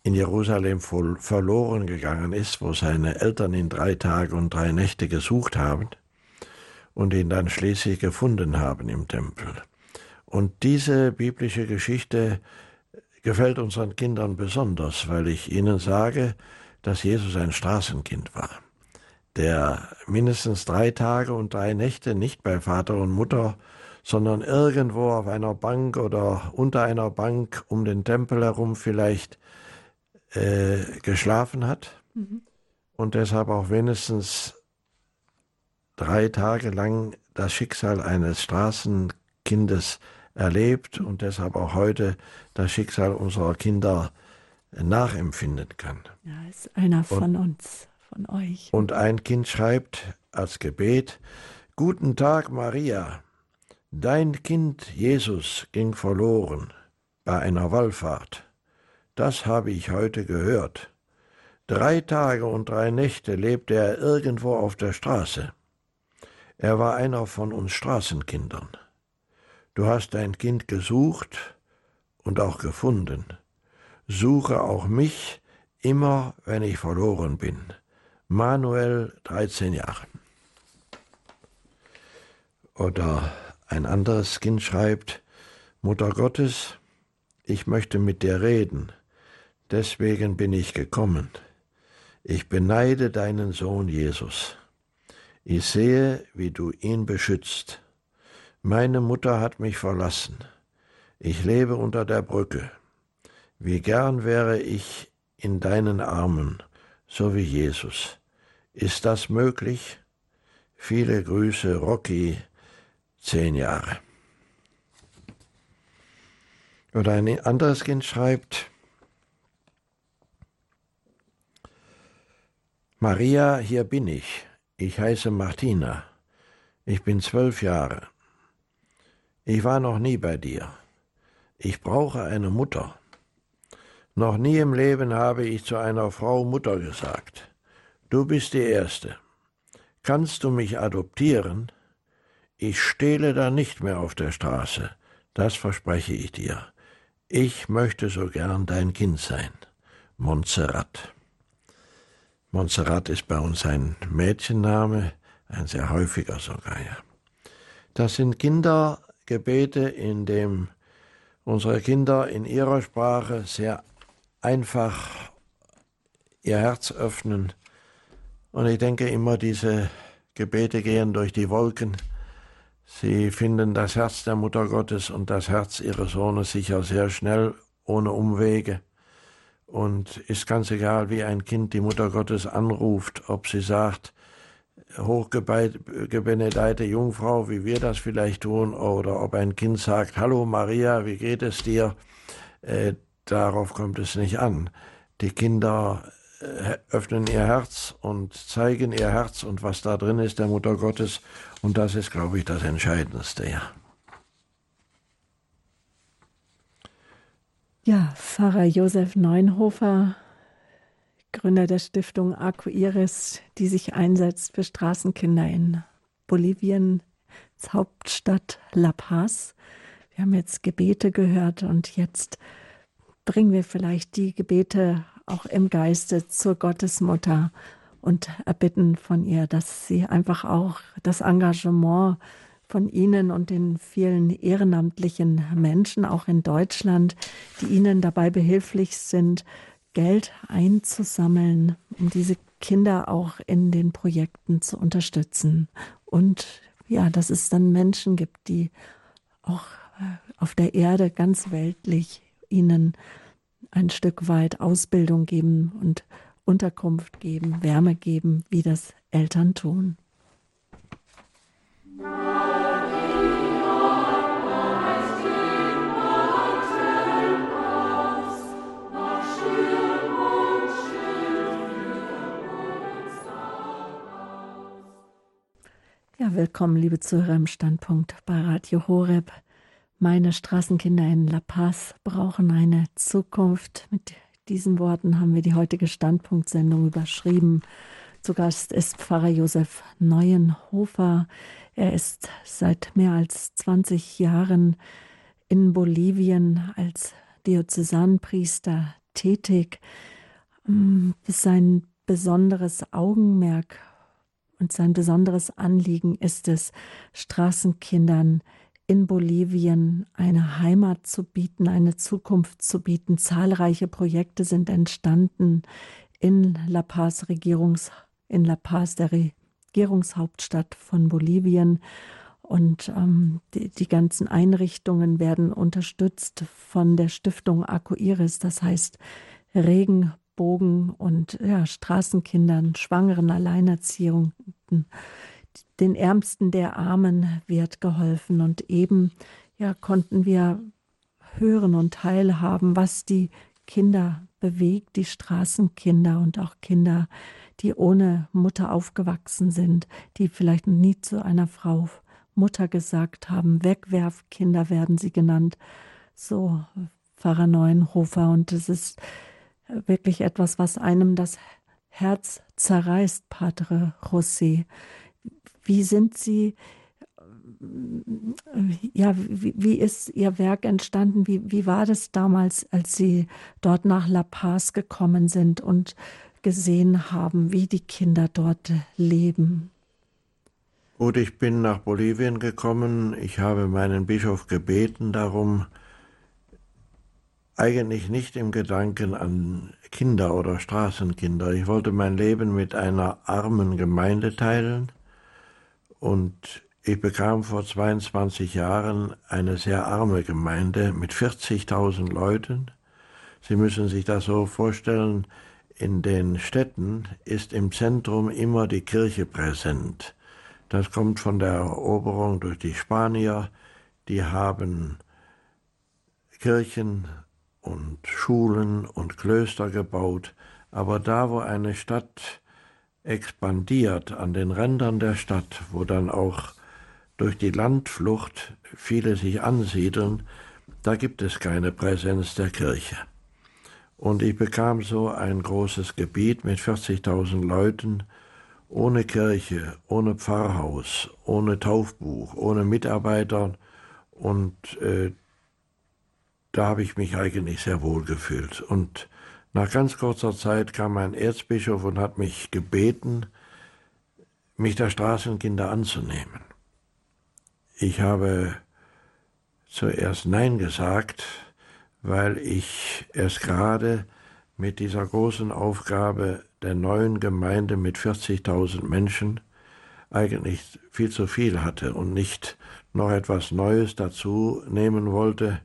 in Jerusalem verloren gegangen ist, wo seine Eltern ihn drei Tage und drei Nächte gesucht haben und ihn dann schließlich gefunden haben im Tempel. Und diese biblische Geschichte gefällt unseren Kindern besonders, weil ich ihnen sage, dass Jesus ein Straßenkind war, der mindestens drei Tage und drei Nächte nicht bei Vater und Mutter, sondern irgendwo auf einer Bank oder unter einer Bank um den Tempel herum vielleicht äh, geschlafen hat mhm. und deshalb auch wenigstens drei Tage lang das Schicksal eines Straßenkindes erlebt und deshalb auch heute das Schicksal unserer Kinder nachempfinden kann.
Ja, ist einer von und, uns, von euch.
Und ein Kind schreibt als Gebet, Guten Tag, Maria. Dein Kind Jesus ging verloren bei einer Wallfahrt. Das habe ich heute gehört. Drei Tage und drei Nächte lebte er irgendwo auf der Straße. Er war einer von uns Straßenkindern. Du hast dein Kind gesucht und auch gefunden. Suche auch mich immer, wenn ich verloren bin. Manuel, 13 Jahre. Oder ein anderes Kind schreibt, Mutter Gottes, ich möchte mit dir reden, deswegen bin ich gekommen. Ich beneide deinen Sohn Jesus. Ich sehe, wie du ihn beschützt. Meine Mutter hat mich verlassen. Ich lebe unter der Brücke. Wie gern wäre ich in deinen Armen, so wie Jesus. Ist das möglich? Viele Grüße, Rocky, zehn Jahre. Oder ein anderes Kind schreibt, Maria, hier bin ich. Ich heiße Martina. Ich bin zwölf Jahre. Ich war noch nie bei dir. Ich brauche eine Mutter. Noch nie im Leben habe ich zu einer Frau Mutter gesagt. Du bist die Erste. Kannst du mich adoptieren? Ich stehle da nicht mehr auf der Straße. Das verspreche ich dir. ich möchte so gern dein Kind sein. Montserrat. Montserrat ist bei uns ein Mädchenname, ein sehr häufiger sogar, ja. Das sind Kindergebete, in dem unsere Kinder in ihrer Sprache sehr einfach ihr Herz öffnen. Und ich denke immer, diese Gebete gehen durch die Wolken. Sie finden das Herz der Mutter Gottes und das Herz ihres Sohnes sicher sehr schnell, ohne Umwege. Und ist ganz egal, wie ein Kind die Mutter Gottes anruft, ob sie sagt, hochgebenedeite Jungfrau, wie wir das vielleicht tun, oder ob ein Kind sagt, Hallo Maria, wie geht es dir? Äh, darauf kommt es nicht an. Die Kinder äh, öffnen ihr Herz und zeigen ihr Herz und was da drin ist, der Mutter Gottes. Und das ist, glaube ich, das Entscheidendste, ja.
Ja, Pfarrer Josef Neunhofer Gründer der Stiftung Arco Iris, die sich einsetzt für Straßenkinder in Bolivien, Hauptstadt La Paz. Wir haben jetzt Gebete gehört und jetzt bringen wir vielleicht die Gebete auch im Geiste zur Gottesmutter und erbitten von ihr, dass sie einfach auch das Engagement von Ihnen und den vielen ehrenamtlichen Menschen, auch in Deutschland, die Ihnen dabei behilflich sind, Geld einzusammeln, um diese Kinder auch in den Projekten zu unterstützen. Und ja, dass es dann Menschen gibt, die auch äh, auf der Erde ganz weltlich ihnen ein Stück weit Ausbildung geben und Unterkunft geben, Wärme geben, wie das Eltern tun. Ja, willkommen, liebe Zuhörer im Standpunkt bei Radio Horeb. Meine Straßenkinder in La Paz brauchen eine Zukunft. Mit diesen Worten haben wir die heutige Standpunktsendung überschrieben. Zu Gast ist Pfarrer Josef Neuenhofer. Er ist seit mehr als 20 Jahren in Bolivien als Diözesanpriester tätig. Mm, sein besonderes Augenmerk und sein besonderes Anliegen ist es, Straßenkindern in Bolivien eine Heimat zu bieten, eine Zukunft zu bieten. Zahlreiche Projekte sind entstanden in La Paz, Regierungs, in La Paz, der Regierungshauptstadt von Bolivien. Und ähm, die, die, ganzen Einrichtungen werden unterstützt von der Stiftung Iris, das heißt Regen, Bogen und ja, Straßenkindern, Schwangeren, Alleinerziehenden, den Ärmsten der Armen wird geholfen. Und eben ja, konnten wir hören und teilhaben, was die Kinder bewegt, die Straßenkinder und auch Kinder, die ohne Mutter aufgewachsen sind, die vielleicht nie zu einer Frau Mutter gesagt haben. Wegwerfkinder werden sie genannt. So Pfarrer Neuenhofer. Und es ist wirklich etwas, was einem das Herz zerreißt, Padre José. Wie sind Sie, ja, wie, wie, ist Ihr Werk entstanden? Wie, wie war das damals, als Sie dort nach La Paz gekommen sind und gesehen haben, wie die Kinder dort leben?
Gut, ich bin nach Bolivien gekommen. Ich habe meinen Bischof gebeten darum, eigentlich nicht im Gedanken an Kinder oder Straßenkinder. Ich wollte mein Leben mit einer armen Gemeinde teilen und ich bekam vor 22 Jahren eine sehr arme Gemeinde mit 40.000 Leuten. Sie müssen sich das so vorstellen, in den Städten ist im Zentrum immer die Kirche präsent. Das kommt von der Eroberung durch die Spanier. Die haben Kirchen und Schulen und Klöster gebaut, aber da, wo eine Stadt expandiert, an den Rändern der Stadt, wo dann auch durch die Landflucht viele sich ansiedeln, da gibt es keine Präsenz der Kirche. Und ich bekam so ein großes Gebiet mit 40.000 Leuten, ohne Kirche, ohne Pfarrhaus, ohne Taufbuch, ohne Mitarbeiter und äh, da habe ich mich eigentlich sehr wohl gefühlt. Und nach ganz kurzer Zeit kam ein Erzbischof und hat mich gebeten, mich der Straßenkinder anzunehmen. Ich habe zuerst Nein gesagt, weil ich erst gerade mit dieser großen Aufgabe der neuen Gemeinde mit 40.000 Menschen eigentlich viel zu viel hatte und nicht noch etwas Neues dazu nehmen wollte.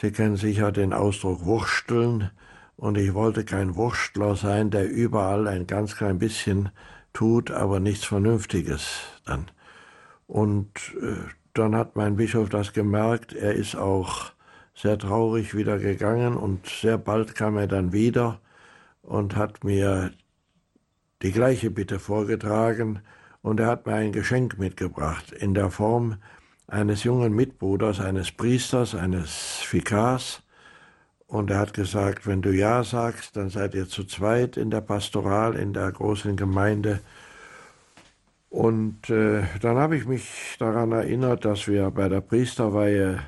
Sie kennen sicher den Ausdruck Wursteln, und ich wollte kein Wurstler sein, der überall ein ganz klein bisschen tut, aber nichts Vernünftiges dann. Und äh, dann hat mein Bischof das gemerkt, er ist auch sehr traurig wieder gegangen und sehr bald kam er dann wieder und hat mir die gleiche Bitte vorgetragen. Und er hat mir ein Geschenk mitgebracht in der Form eines jungen Mitbruders, eines Priesters, eines Vikars. Und er hat gesagt, wenn du Ja sagst, dann seid ihr zu zweit in der Pastoral, in der großen Gemeinde. Und äh, dann habe ich mich daran erinnert, dass wir bei der Priesterweihe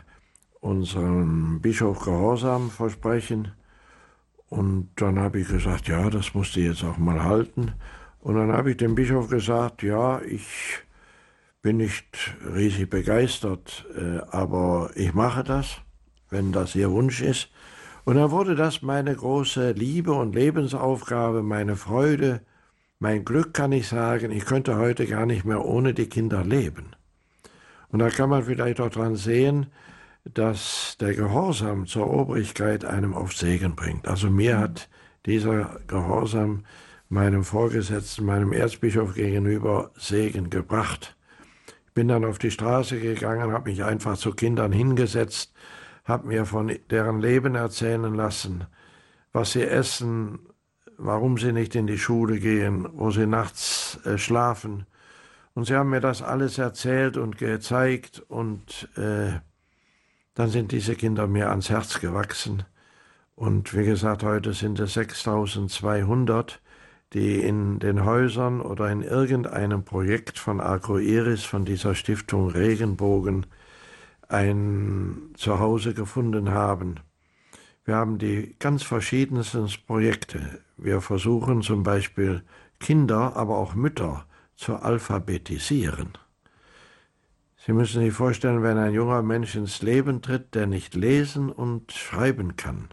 unserem Bischof Gehorsam versprechen. Und dann habe ich gesagt, ja, das musst du jetzt auch mal halten. Und dann habe ich dem Bischof gesagt, ja, ich bin nicht riesig begeistert, äh, aber ich mache das, wenn das Ihr Wunsch ist. Und dann wurde das meine große Liebe und Lebensaufgabe, meine Freude, mein Glück kann ich sagen, ich könnte heute gar nicht mehr ohne die Kinder leben. Und da kann man vielleicht auch dran sehen, dass der Gehorsam zur Obrigkeit einem oft Segen bringt. Also mir hat dieser Gehorsam meinem Vorgesetzten, meinem Erzbischof gegenüber Segen gebracht. Bin dann auf die Straße gegangen, habe mich einfach zu Kindern hingesetzt, habe mir von deren Leben erzählen lassen, was sie essen, warum sie nicht in die Schule gehen, wo sie nachts äh, schlafen. Und sie haben mir das alles erzählt und gezeigt und äh, dann sind diese Kinder mir ans Herz gewachsen. Und wie gesagt, heute sind es 6200, die in den Häusern oder in irgendeinem Projekt von Arco Iris, von dieser Stiftung Regenbogen, ein Zuhause gefunden haben. Wir haben die ganz verschiedensten Projekte. Wir versuchen zum Beispiel Kinder, aber auch Mütter zu alphabetisieren. Sie müssen sich vorstellen, wenn ein junger Mensch ins Leben tritt, der nicht lesen und schreiben kann,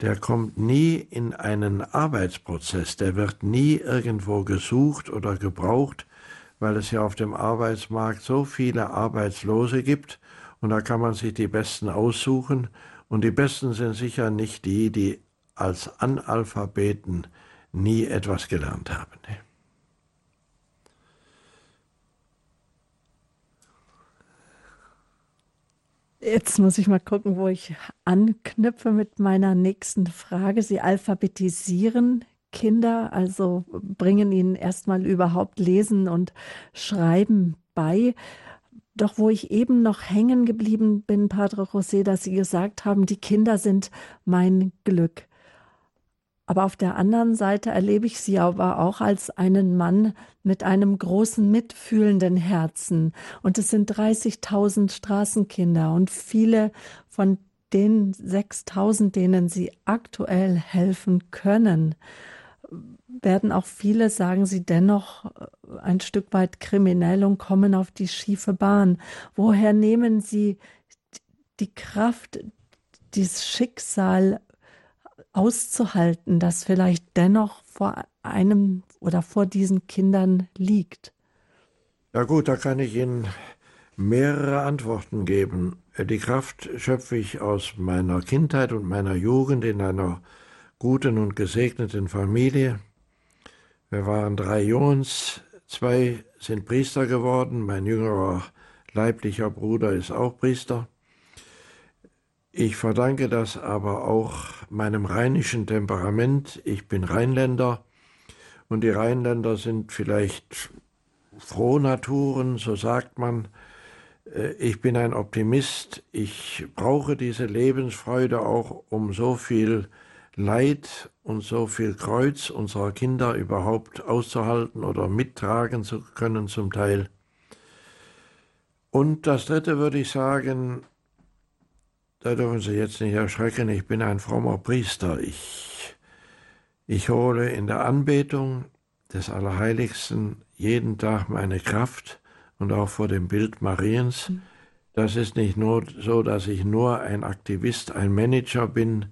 der kommt nie in einen Arbeitsprozess, der wird nie irgendwo gesucht oder gebraucht, weil es ja auf dem Arbeitsmarkt so viele Arbeitslose gibt. Und da kann man sich die Besten aussuchen. Und die Besten sind sicher nicht die, die als Analphabeten nie etwas gelernt haben.
Jetzt muss ich mal gucken, wo ich anknüpfe mit meiner nächsten Frage. Sie alphabetisieren Kinder, also bringen ihnen erstmal überhaupt Lesen und Schreiben bei. Doch wo ich eben noch hängen geblieben bin, Padre José, dass Sie gesagt haben, die Kinder sind mein Glück. Aber auf der anderen Seite erlebe ich sie aber auch als einen Mann mit einem großen mitfühlenden Herzen. Und es sind 30.000 Straßenkinder und viele von den 6.000, denen sie aktuell helfen können, werden auch viele, sagen sie, dennoch ein Stück weit kriminell und kommen auf die schiefe Bahn. Woher nehmen sie die Kraft, dieses Schicksal auszuhalten, das vielleicht dennoch vor einem oder vor diesen Kindern liegt?
Ja gut, da kann ich Ihnen mehrere Antworten geben. Die Kraft schöpfe ich aus meiner Kindheit und meiner Jugend in einer guten und gesegneten Familie. Wir waren drei Jungs, zwei sind Priester geworden, mein jüngerer leiblicher Bruder ist auch Priester. Ich verdanke das aber auch meinem rheinischen Temperament. Ich bin Rheinländer und die Rheinländer sind vielleicht Frohnaturen, so sagt man. Äh, ich bin ein Optimist. Ich brauche diese Lebensfreude auch, um so viel Leid und so viel Kreuz unserer Kinder überhaupt auszuhalten oder mittragen zu können zum Teil. Und das Dritte würde ich sagen, da dürfen Sie jetzt nicht erschrecken, ich bin ein frommer Priester. Ich, ich hole in der Anbetung des Allerheiligsten jeden Tag meine Kraft und auch vor dem Bild Mariens. Mhm. Das ist nicht nur so, dass ich nur ein Aktivist, ein Manager bin,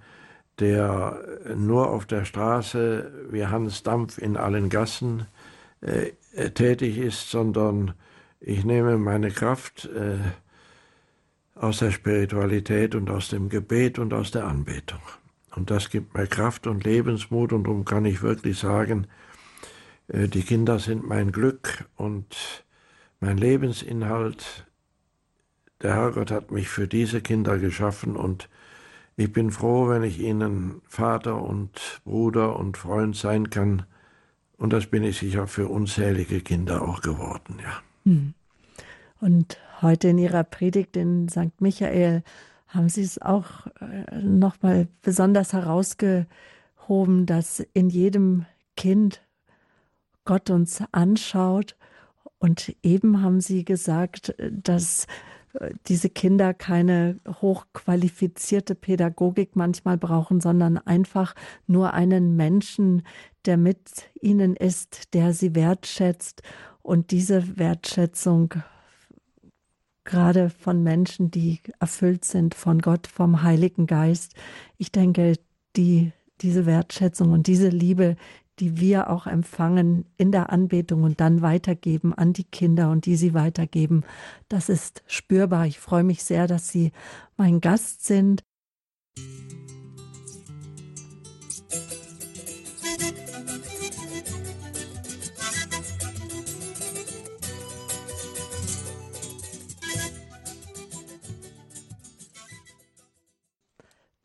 der nur auf der Straße wie Hans Dampf in allen Gassen äh, äh tätig ist, sondern ich nehme meine Kraft äh, aus der Spiritualität und aus dem Gebet und aus der Anbetung. Und das gibt mir Kraft und Lebensmut und darum kann ich wirklich sagen, äh, die Kinder sind mein Glück und mein Lebensinhalt. Der Herrgott hat mich für diese Kinder geschaffen und ich bin froh, wenn ich ihnen Vater und Bruder und Freund sein kann. Und das bin ich sicher für unzählige Kinder auch geworden, ja. Hm.
Und heute in Ihrer Predigt in St. Michael haben Sie es auch äh, nochmal besonders herausgehoben, dass in jedem Kind Gott uns anschaut. Und eben haben Sie gesagt, dass äh, diese Kinder keine hochqualifizierte Pädagogik manchmal brauchen, sondern einfach nur einen Menschen, der mit ihnen ist, der sie wertschätzt. Und diese Wertschätzung gerade von Menschen, die erfüllt sind von Gott, vom Heiligen Geist. Ich denke, die, diese Wertschätzung und diese Liebe, die wir auch empfangen in der Anbetung und dann weitergeben an die Kinder und die sie weitergeben, das ist spürbar. Ich freue mich sehr, dass Sie mein Gast sind.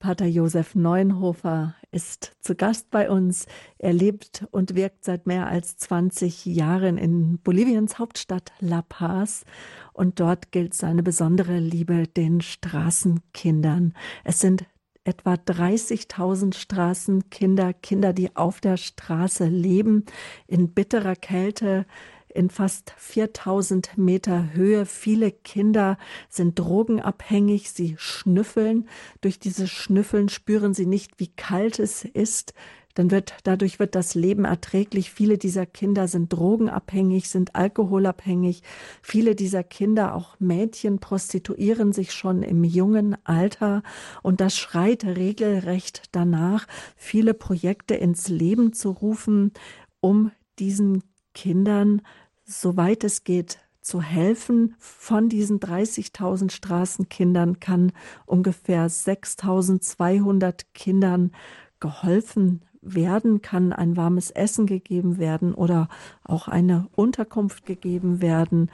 Pater Josef Neuenhofer ist zu Gast bei uns. Er lebt und wirkt seit mehr als 20 Jahren in Boliviens Hauptstadt La Paz und dort gilt seine besondere Liebe den Straßenkindern. Es sind etwa 30.000 Straßenkinder, Kinder, die auf der Straße leben, in bitterer Kälte, in fast 4000 Meter Höhe. Viele Kinder sind drogenabhängig. Sie schnüffeln. Durch dieses Schnüffeln spüren sie nicht, wie kalt es ist. Dann wird, dadurch wird das Leben erträglich. Viele dieser Kinder sind drogenabhängig, sind alkoholabhängig. Viele dieser Kinder, auch Mädchen, prostituieren sich schon im jungen Alter. Und das schreit regelrecht danach, viele Projekte ins Leben zu rufen, um diesen Kindern soweit es geht, zu helfen. Von diesen 30.000 Straßenkindern kann ungefähr 6.200 Kindern geholfen werden, kann ein warmes Essen gegeben werden oder auch eine Unterkunft gegeben werden,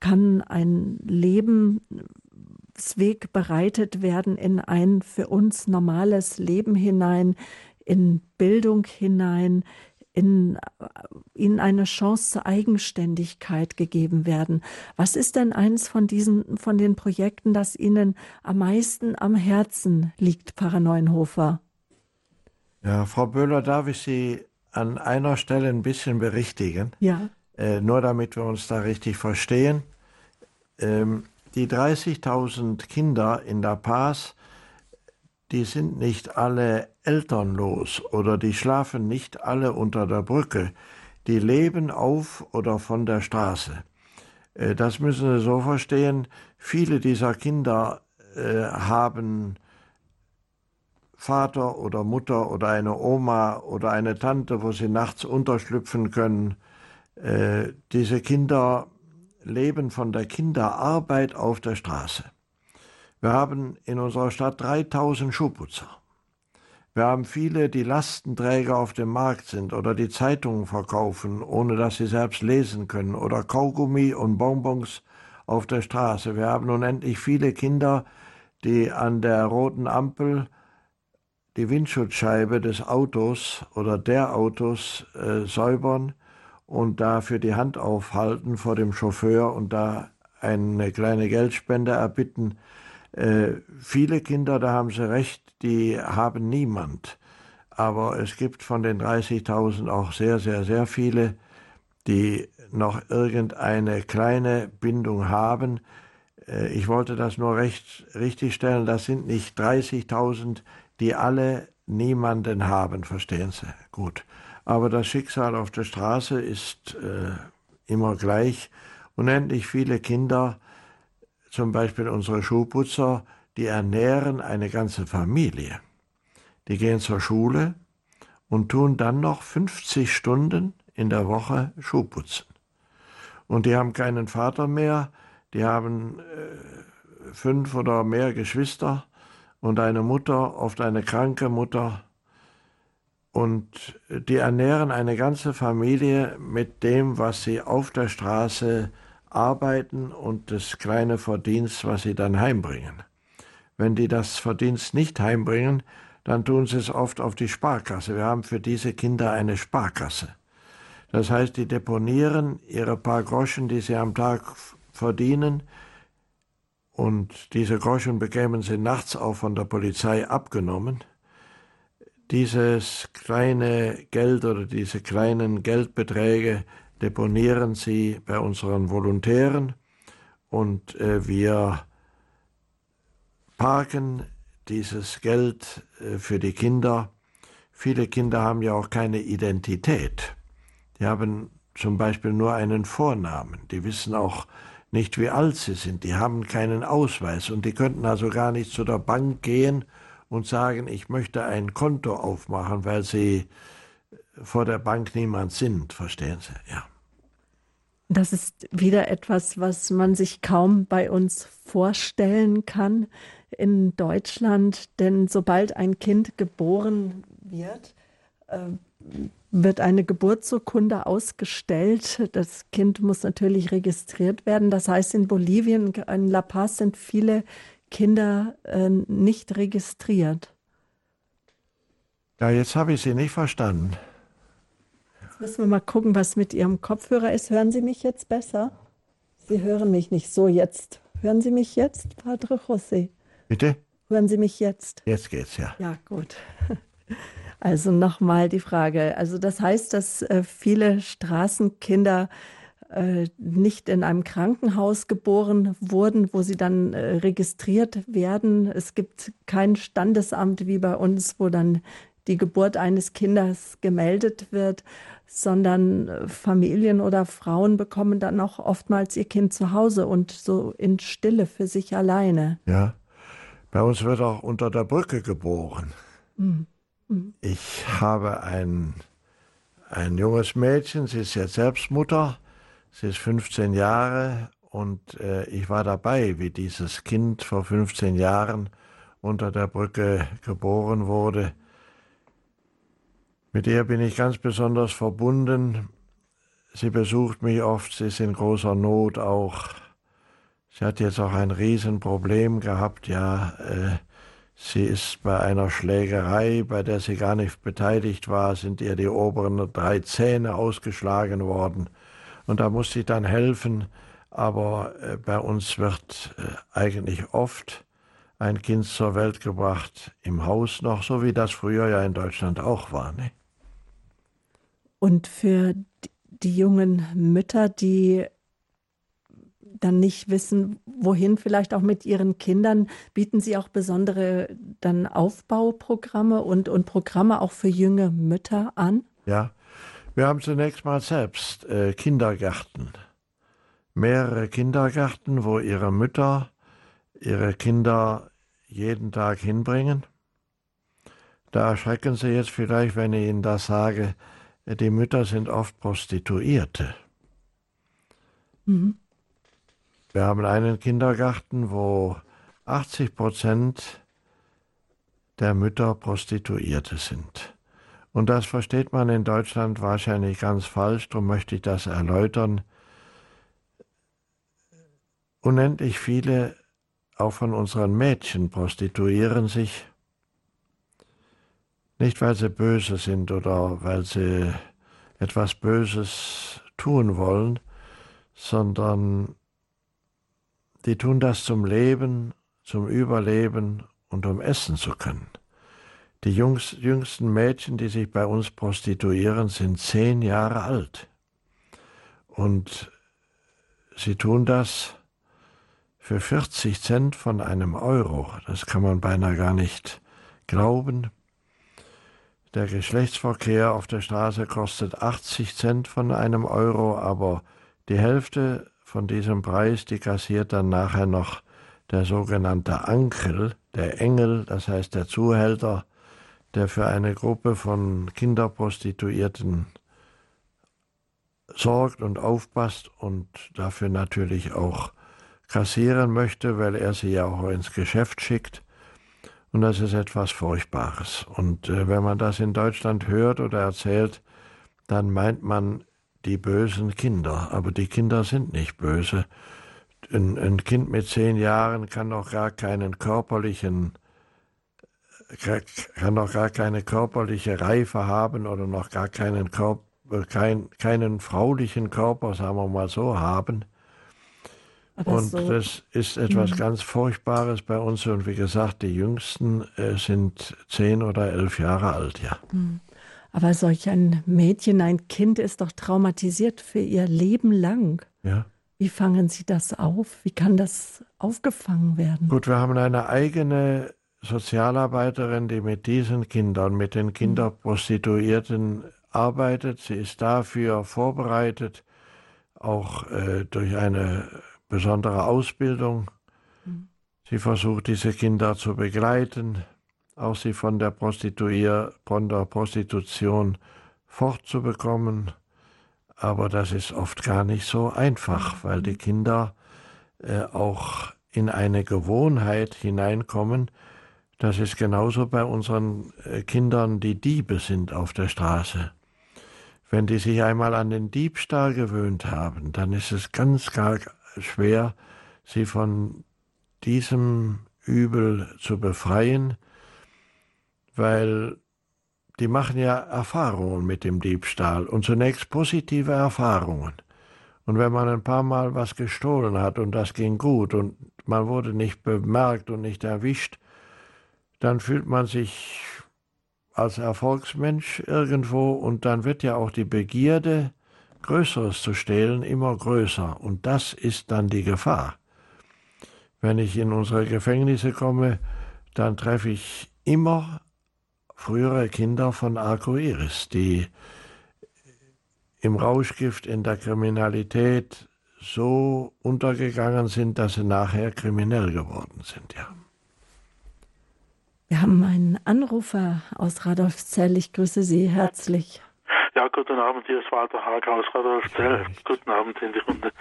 kann ein Lebensweg bereitet werden in ein für uns normales Leben hinein, in Bildung hinein, in, ihnen eine Chance zur Eigenständigkeit gegeben werden. Was ist denn eins von diesen, von den Projekten, das Ihnen am meisten am Herzen liegt, Pfarrer Neuenhofer?
Ja, Frau Böhler, darf ich Sie an einer Stelle ein bisschen berichtigen?
Ja.
Äh, nur damit wir uns da richtig verstehen. Ähm, die 30.000 Kinder in La Paz die sind nicht alle elternlos oder die schlafen nicht alle unter der Brücke, die leben auf oder von der Straße. Äh, das müssen Sie so verstehen, viele dieser Kinder äh, haben Vater oder Mutter oder eine Oma oder eine Tante, wo sie nachts unterschlüpfen können. Äh, diese Kinder leben von der Kinderarbeit auf der Straße. Wir haben in unserer Stadt 3000 Schuhputzer. Wir haben viele, die Lastenträger auf dem Markt sind oder die Zeitungen verkaufen, ohne dass sie selbst lesen können, oder Kaugummi und Bonbons auf der Straße. Wir haben unendlich viele Kinder, die an der roten Ampel die Windschutzscheibe des Autos oder der Autos äh, säubern und dafür die Hand aufhalten vor dem Chauffeur und da eine kleine Geldspende erbitten. Äh, viele Kinder, da haben Sie recht, die haben niemand. Aber es gibt von den 30.000 auch sehr, sehr, sehr viele, die noch irgendeine kleine Bindung haben. Äh, ich wollte das nur recht, richtig stellen. Das sind nicht 30.000, die alle niemanden haben, verstehen Sie? Gut. Aber das Schicksal auf der Straße ist äh, immer gleich. Unendlich viele Kinder, zum Beispiel unsere Schuhputzer, die ernähren eine ganze Familie. Die gehen zur Schule und tun dann noch 50 Stunden in der Woche Schuh putzen. Und die haben keinen Vater mehr, die haben äh, fünf oder mehr Geschwister und eine Mutter, oft eine kranke Mutter. Und die ernähren eine ganze Familie mit dem, was sie auf der Straße arbeiten und das kleine Verdienst, was sie dann heimbringen. Wenn die das Verdienst nicht heimbringen, dann tun sie es oft auf die Sparkasse. Wir haben für diese Kinder eine Sparkasse. Das heißt, die deponieren ihre paar Groschen, die sie am Tag verdienen, und diese Groschen bekämen sie nachts auch von der Polizei abgenommen. Dieses kleine Geld oder diese kleinen Geldbeträge deponieren sie bei unseren Volontären und äh, wir parken dieses Geld äh, für die Kinder. Viele Kinder haben ja auch keine Identität. Die haben zum Beispiel nur einen Vornamen. Die wissen auch nicht, wie alt sie sind. Die haben keinen Ausweis und die könnten also gar nicht zu der Bank gehen und sagen, ich möchte ein Konto aufmachen, weil sie vor der Bank niemand sind. Verstehen Sie? Ja.
Das ist wieder etwas, was man sich kaum bei uns vorstellen kann in Deutschland, denn sobald ein Kind geboren wird, äh, wird eine Geburtsurkunde ausgestellt. Das Kind muss natürlich registriert werden. Das heißt, in Bolivien, in La Paz sind viele Kinder äh, nicht registriert.
Ja, jetzt habe ich Sie nicht verstanden.
Jetzt müssen wir mal gucken, was mit Ihrem Kopfhörer ist. Hören Sie mich jetzt besser? Sie hören mich nicht so jetzt. Hören Sie mich jetzt, Padre José?
Bitte?
Hören Sie mich jetzt?
Jetzt geht's, ja.
Ja, gut. Also nochmal die Frage. Also das heißt, dass äh, viele Straßenkinder äh, nicht in einem Krankenhaus geboren wurden, wo sie dann äh, registriert werden. Es gibt kein Standesamt wie bei uns, wo dann die Geburt eines Kindes gemeldet wird, sondern Familien oder Frauen bekommen dann auch oftmals ihr Kind zu Hause und so in Stille für sich alleine.
Ja, bei uns wird auch unter der Brücke geboren. Mhm. Ich habe ein, ein junges Mädchen, sie ist jetzt selbst Mutter, sie ist 15 Jahre und äh, ich war dabei, wie dieses Kind vor 15 Jahren unter der Brücke geboren wurde. Mit ihr bin ich ganz besonders verbunden. Sie besucht mich oft, sie ist in großer Not auch. Sie hat jetzt auch ein Riesenproblem gehabt, ja. Äh, Sie ist bei einer Schlägerei, bei der sie gar nicht beteiligt war, sind ihr die oberen drei Zähne ausgeschlagen worden. Und da muss sie dann helfen. Aber äh, bei uns wird äh, eigentlich oft ein Kind zur Welt gebracht im Haus noch, so wie das früher ja in Deutschland auch war. Ne?
Und für die jungen Mütter, die dann nicht wissen, wohin, vielleicht auch mit ihren Kindern, bieten Sie auch besondere dann Aufbauprogramme und, und Programme auch für junge Mütter an?
Ja, wir haben zunächst mal selbst äh, Kindergärten, mehrere Kindergärten, wo ihre Mütter ihre Kinder jeden Tag hinbringen. Da erschrecken Sie jetzt vielleicht, wenn ich Ihnen das sage, die Mütter sind oft Prostituierte. Mhm. Wir haben einen Kindergarten, wo 80 Prozent der Mütter Prostituierte sind. Und das versteht man in Deutschland wahrscheinlich ganz falsch, darum möchte ich das erläutern. Unendlich viele, auch von unseren Mädchen, prostituieren sich, nicht weil sie böse sind oder weil sie etwas Böses tun wollen, sondern die tun das zum Leben, zum Überleben und um essen zu können. Die Jungs, jüngsten Mädchen, die sich bei uns prostituieren, sind zehn Jahre alt. Und sie tun das für 40 Cent von einem Euro. Das kann man beinahe gar nicht glauben. Der Geschlechtsverkehr auf der Straße kostet 80 Cent von einem Euro, aber die Hälfte von diesem Preis, die kassiert dann nachher noch der sogenannte Ankel, der Engel, das heißt der Zuhälter, der für eine Gruppe von Kinderprostituierten sorgt und aufpasst und dafür natürlich auch kassieren möchte, weil er sie ja auch ins Geschäft schickt. Und das ist etwas Furchtbares. Und äh, wenn man das in Deutschland hört oder erzählt, dann meint man die bösen Kinder. Aber die Kinder sind nicht böse. Ein, ein Kind mit zehn Jahren kann noch gar keinen körperlichen kann noch gar keine körperliche Reife haben oder noch gar keinen, Körper, kein, keinen fraulichen Körper, sagen wir mal so, haben. Aber und so, das ist etwas mh. ganz Furchtbares bei uns. Und wie gesagt, die Jüngsten äh, sind zehn oder elf Jahre alt, ja.
Mh. Aber solch ein Mädchen, ein Kind ist doch traumatisiert für ihr Leben lang.
Ja.
Wie fangen Sie das auf? Wie kann das aufgefangen werden?
Gut, wir haben eine eigene Sozialarbeiterin, die mit diesen Kindern, mit den Kinderprostituierten arbeitet. Sie ist dafür vorbereitet, auch äh, durch eine besondere Ausbildung. Mhm. Sie versucht, diese Kinder zu begleiten, auch sie von der, Prostituier von der Prostitution fortzubekommen. Aber das ist oft gar nicht so einfach, weil die Kinder äh, auch in eine Gewohnheit hineinkommen. Das ist genauso bei unseren äh, Kindern, die Diebe sind auf der Straße. Wenn die sich einmal an den Diebstahl gewöhnt haben, dann ist es ganz gar schwer, sie von diesem Übel zu befreien, weil die machen ja Erfahrungen mit dem Diebstahl und zunächst positive Erfahrungen. Und wenn man ein paar Mal was gestohlen hat und das ging gut und man wurde nicht bemerkt und nicht erwischt, dann fühlt man sich als Erfolgsmensch irgendwo und dann wird ja auch die Begierde Größeres zu stehlen immer größer. Und das ist dann die Gefahr. Wenn ich in unsere Gefängnisse komme, dann treffe ich immer frühere Kinder von Arcoiris, die im Rauschgift, in der Kriminalität so untergegangen sind, dass sie nachher kriminell geworden sind, ja.
Wir haben einen Anrufer aus Radolfzell. Ich grüße Sie herzlich.
Ja, guten Abend, hier ist Walter Haag aus Radolfzell. Guten Abend in die Runde.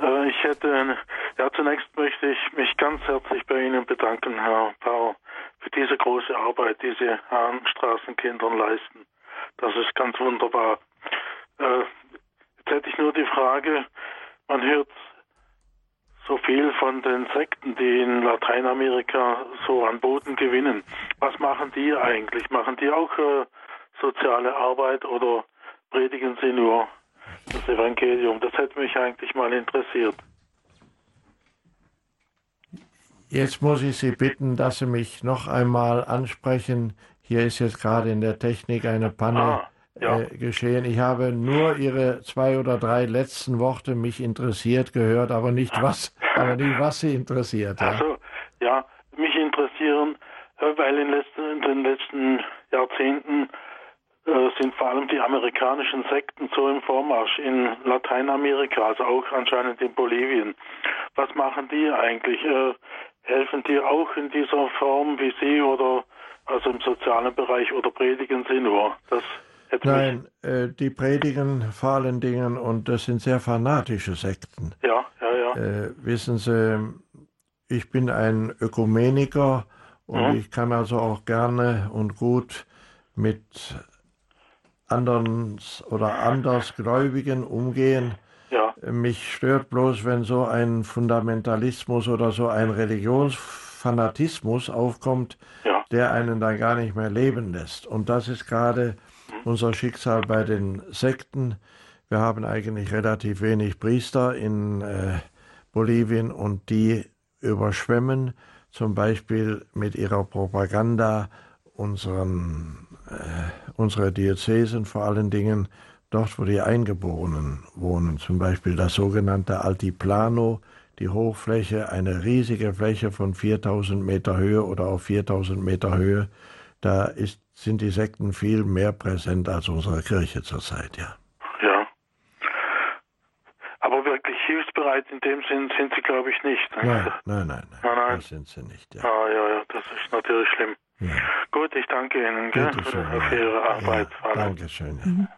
Äh, ich hätte, ja, zunächst möchte ich mich ganz herzlich bei Ihnen bedanken, Herr Pauer, für diese große Arbeit, die Sie an Straßenkindern leisten. Das ist ganz wunderbar. Äh, jetzt hätte ich nur die Frage, man hört so viel von den Sekten, die in Lateinamerika so an Boden gewinnen. Was machen die eigentlich? Machen die auch äh, soziale Arbeit oder predigen sie nur das Evangelium? Das hätte mich eigentlich mal interessiert.
Jetzt muss ich Sie bitten, dass Sie mich noch einmal ansprechen. Hier ist jetzt gerade in der Technik eine Panne ah, ja. äh, geschehen. Ich habe nur Ihre zwei oder drei letzten Worte mich interessiert gehört, aber nicht was, aber nicht was Sie interessiert.
Ja. Also, ja, mich interessieren, äh, weil in, letzten, in den letzten Jahrzehnten äh, sind vor allem die amerikanischen Sekten so im Vormarsch in Lateinamerika, also auch anscheinend in Bolivien. Was machen die eigentlich? Äh, helfen die auch in dieser Form wie Sie oder also im sozialen Bereich oder predigen Sie nur?
Das Nein, äh, die predigen vor allen Dingen und das sind sehr fanatische Sekten.
Ja, ja, ja.
Äh, wissen Sie, ich bin ein Ökumeniker und mhm. ich kann also auch gerne und gut mit anderen oder Andersgläubigen umgehen. Mich stört bloß, wenn so ein Fundamentalismus oder so ein Religionsfanatismus aufkommt, ja. der einen dann gar nicht mehr leben lässt. Und das ist gerade mhm. unser Schicksal bei den Sekten. Wir haben eigentlich relativ wenig Priester in äh, Bolivien und die überschwemmen zum Beispiel mit ihrer Propaganda unseren äh, unsere Diözesen vor allen Dingen dort, wo die Eingeborenen wohnen, zum Beispiel das sogenannte Altiplano, die Hochfläche, eine riesige Fläche von 4000 Meter Höhe oder auf 4000 Meter Höhe, da ist, sind die Sekten viel mehr präsent als unsere Kirche zurzeit, ja.
Ja. Aber wirklich hilfsbereit in dem Sinn sind sie, glaube ich, nicht.
Ne? Nein, nein, nein, nein,
nein, nein.
Das sind sie nicht, ja.
Ah, ja, ja, das ist natürlich schlimm. Ja. Gut, ich danke Ihnen gell, für, für, Ihre Arbeit.
Ja, Dankeschön.
Ja. Mhm.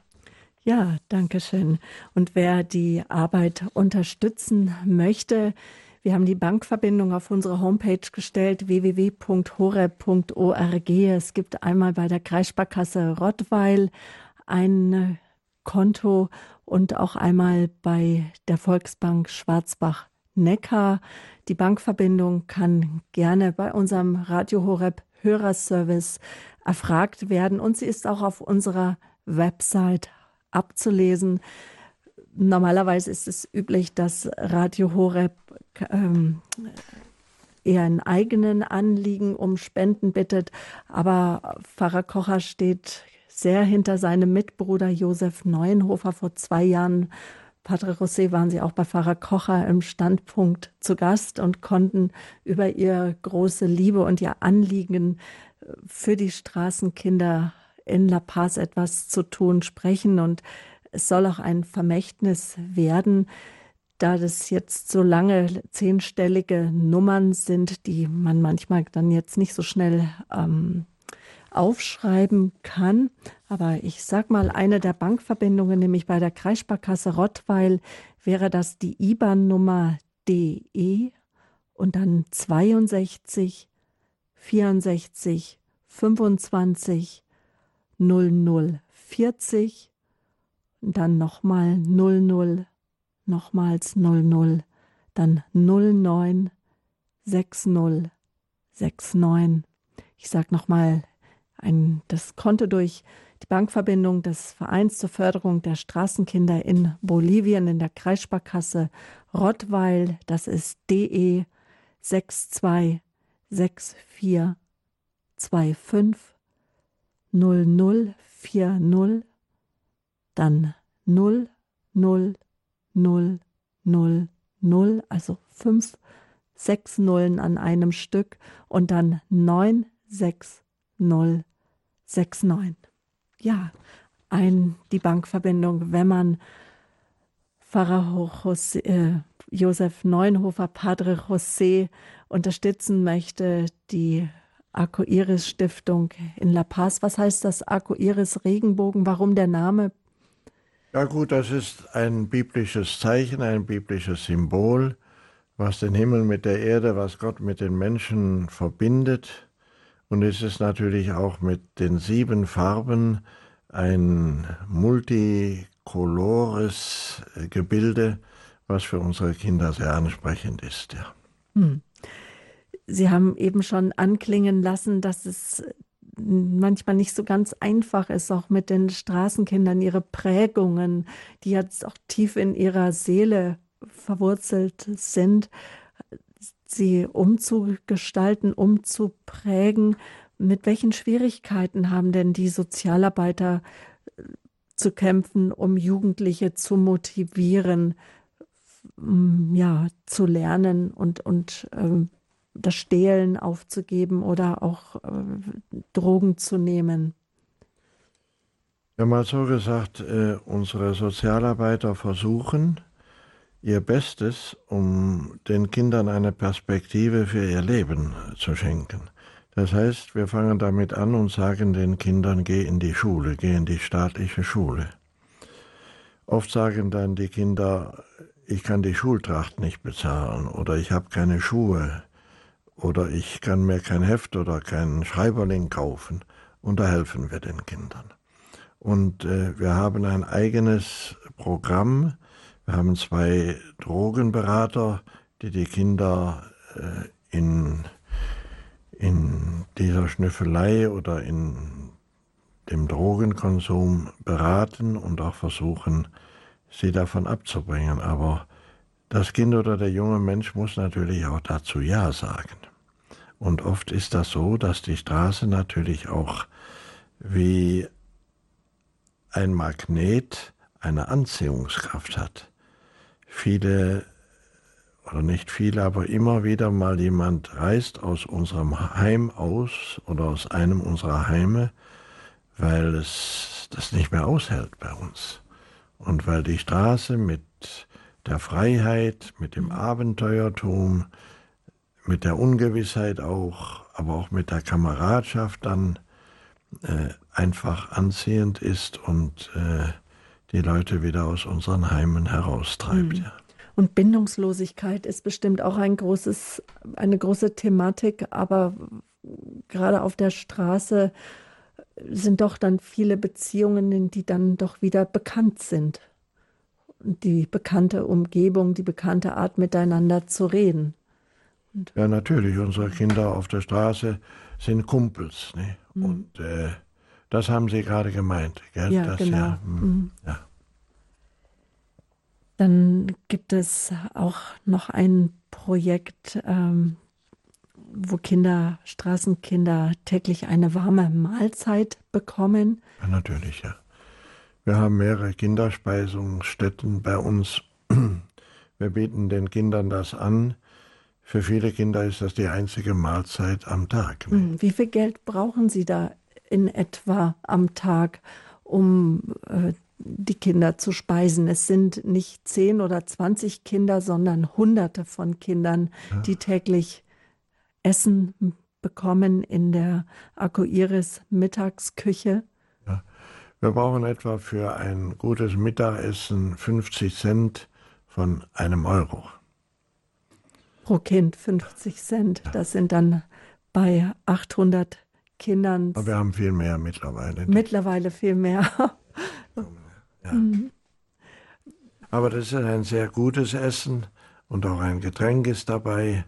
Ja, danke schön. Und wer die Arbeit unterstützen möchte, wir haben die Bankverbindung auf unsere Homepage gestellt, www.horeb.org. Es gibt einmal bei der Kreissparkasse Rottweil ein Konto und auch einmal bei der Volksbank Schwarzbach Neckar. Die Bankverbindung kann gerne bei unserem Radio Horeb Hörerservice erfragt werden und sie ist auch auf unserer Website abzulesen. Normalerweise ist es üblich, dass Radio Horeb ähm, eher in eigenen Anliegen um Spenden bittet, aber Pfarrer Kocher steht sehr hinter seinem Mitbruder Josef Neuenhofer. Vor zwei Jahren, Padre José, waren Sie auch bei Pfarrer Kocher im Standpunkt zu Gast und konnten über Ihre große Liebe und Ihr Anliegen für die Straßenkinder in La Paz etwas zu tun sprechen und es soll auch ein Vermächtnis werden, da das jetzt so lange zehnstellige Nummern sind, die man manchmal dann jetzt nicht so schnell ähm, aufschreiben kann. Aber ich sag mal, eine der Bankverbindungen, nämlich bei der Kreissparkasse Rottweil, wäre das die IBAN-Nummer DE und dann 62 64 25 0040, dann nochmal 00, nochmals 00, dann 09 60 69. Ich sage nochmal ein, das Konto durch die Bankverbindung des Vereins zur Förderung der Straßenkinder in Bolivien in der Kreissparkasse Rottweil. Das ist DE 626425 0040, dann 0, 0, 0, 0, 0, also 5, 6 Nullen an einem Stück und dann 9, 6, 0, 6, 9. Ja, ein, die Bankverbindung, wenn man Pfarrer José, äh, Josef Neunhofer, Padre José unterstützen möchte, die Arco Iris Stiftung in La Paz. Was heißt das Arco Iris Regenbogen? Warum der Name?
Ja gut, das ist ein biblisches Zeichen, ein biblisches Symbol, was den Himmel mit der Erde, was Gott mit den Menschen verbindet. Und es ist natürlich auch mit den sieben Farben ein multikolores Gebilde, was für unsere Kinder sehr ansprechend ist. Ja. Hm.
Sie haben eben schon anklingen lassen, dass es manchmal nicht so ganz einfach ist, auch mit den Straßenkindern, ihre Prägungen, die jetzt auch tief in ihrer Seele verwurzelt sind, sie umzugestalten, umzuprägen. Mit welchen Schwierigkeiten haben denn die Sozialarbeiter äh, zu kämpfen, um Jugendliche zu motivieren, ja, zu lernen und, und ähm, das Stehlen aufzugeben oder auch äh, Drogen zu nehmen?
Ja, mal so gesagt, äh, unsere Sozialarbeiter versuchen ihr Bestes, um den Kindern eine Perspektive für ihr Leben zu schenken. Das heißt, wir fangen damit an und sagen den Kindern, geh in die Schule, geh in die staatliche Schule. Oft sagen dann die Kinder, ich kann die Schultracht nicht bezahlen oder ich habe keine Schuhe oder ich kann mir kein Heft oder keinen Schreiberling kaufen und da helfen wir den Kindern. Und äh, wir haben ein eigenes Programm. Wir haben zwei Drogenberater, die die Kinder äh, in, in dieser Schnüffelei oder in dem Drogenkonsum beraten und auch versuchen, sie davon abzubringen. Aber das Kind oder der junge Mensch muss natürlich auch dazu Ja sagen. Und oft ist das so, dass die Straße natürlich auch wie ein Magnet eine Anziehungskraft hat. Viele oder nicht viele, aber immer wieder mal jemand reist aus unserem Heim aus oder aus einem unserer Heime, weil es das nicht mehr aushält bei uns. Und weil die Straße mit der Freiheit, mit dem Abenteuertum, mit der Ungewissheit auch, aber auch mit der Kameradschaft dann äh, einfach anziehend ist und äh, die Leute wieder aus unseren Heimen heraustreibt. Mhm. Ja.
Und Bindungslosigkeit ist bestimmt auch ein großes, eine große Thematik, aber gerade auf der Straße sind doch dann viele Beziehungen, die dann doch wieder bekannt sind. Die bekannte Umgebung, die bekannte Art miteinander zu reden.
Und ja, natürlich. Unsere Kinder auf der Straße sind Kumpels. Ne? Mhm. Und äh, das haben Sie gerade gemeint. Gell?
Ja,
das,
genau. Ja, hm,
mhm. ja.
Dann gibt es auch noch ein Projekt, ähm, wo Kinder, Straßenkinder täglich eine warme Mahlzeit bekommen.
Ja, natürlich, ja. Wir haben mehrere Kinderspeisungsstätten bei uns. Wir bieten den Kindern das an. Für viele Kinder ist das die einzige Mahlzeit am Tag.
Hm, wie viel Geld brauchen Sie da in etwa am Tag, um äh, die Kinder zu speisen. Es sind nicht zehn oder zwanzig Kinder, sondern hunderte von Kindern, ja. die täglich Essen bekommen in der Akuiris Mittagsküche.
Wir brauchen etwa für ein gutes Mittagessen 50 Cent von einem Euro.
Pro Kind 50 Cent. Das sind dann bei 800 Kindern.
Aber wir haben viel mehr mittlerweile.
Mittlerweile viel mehr.
Ja. Mhm. Aber das ist ein sehr gutes Essen und auch ein Getränk ist dabei.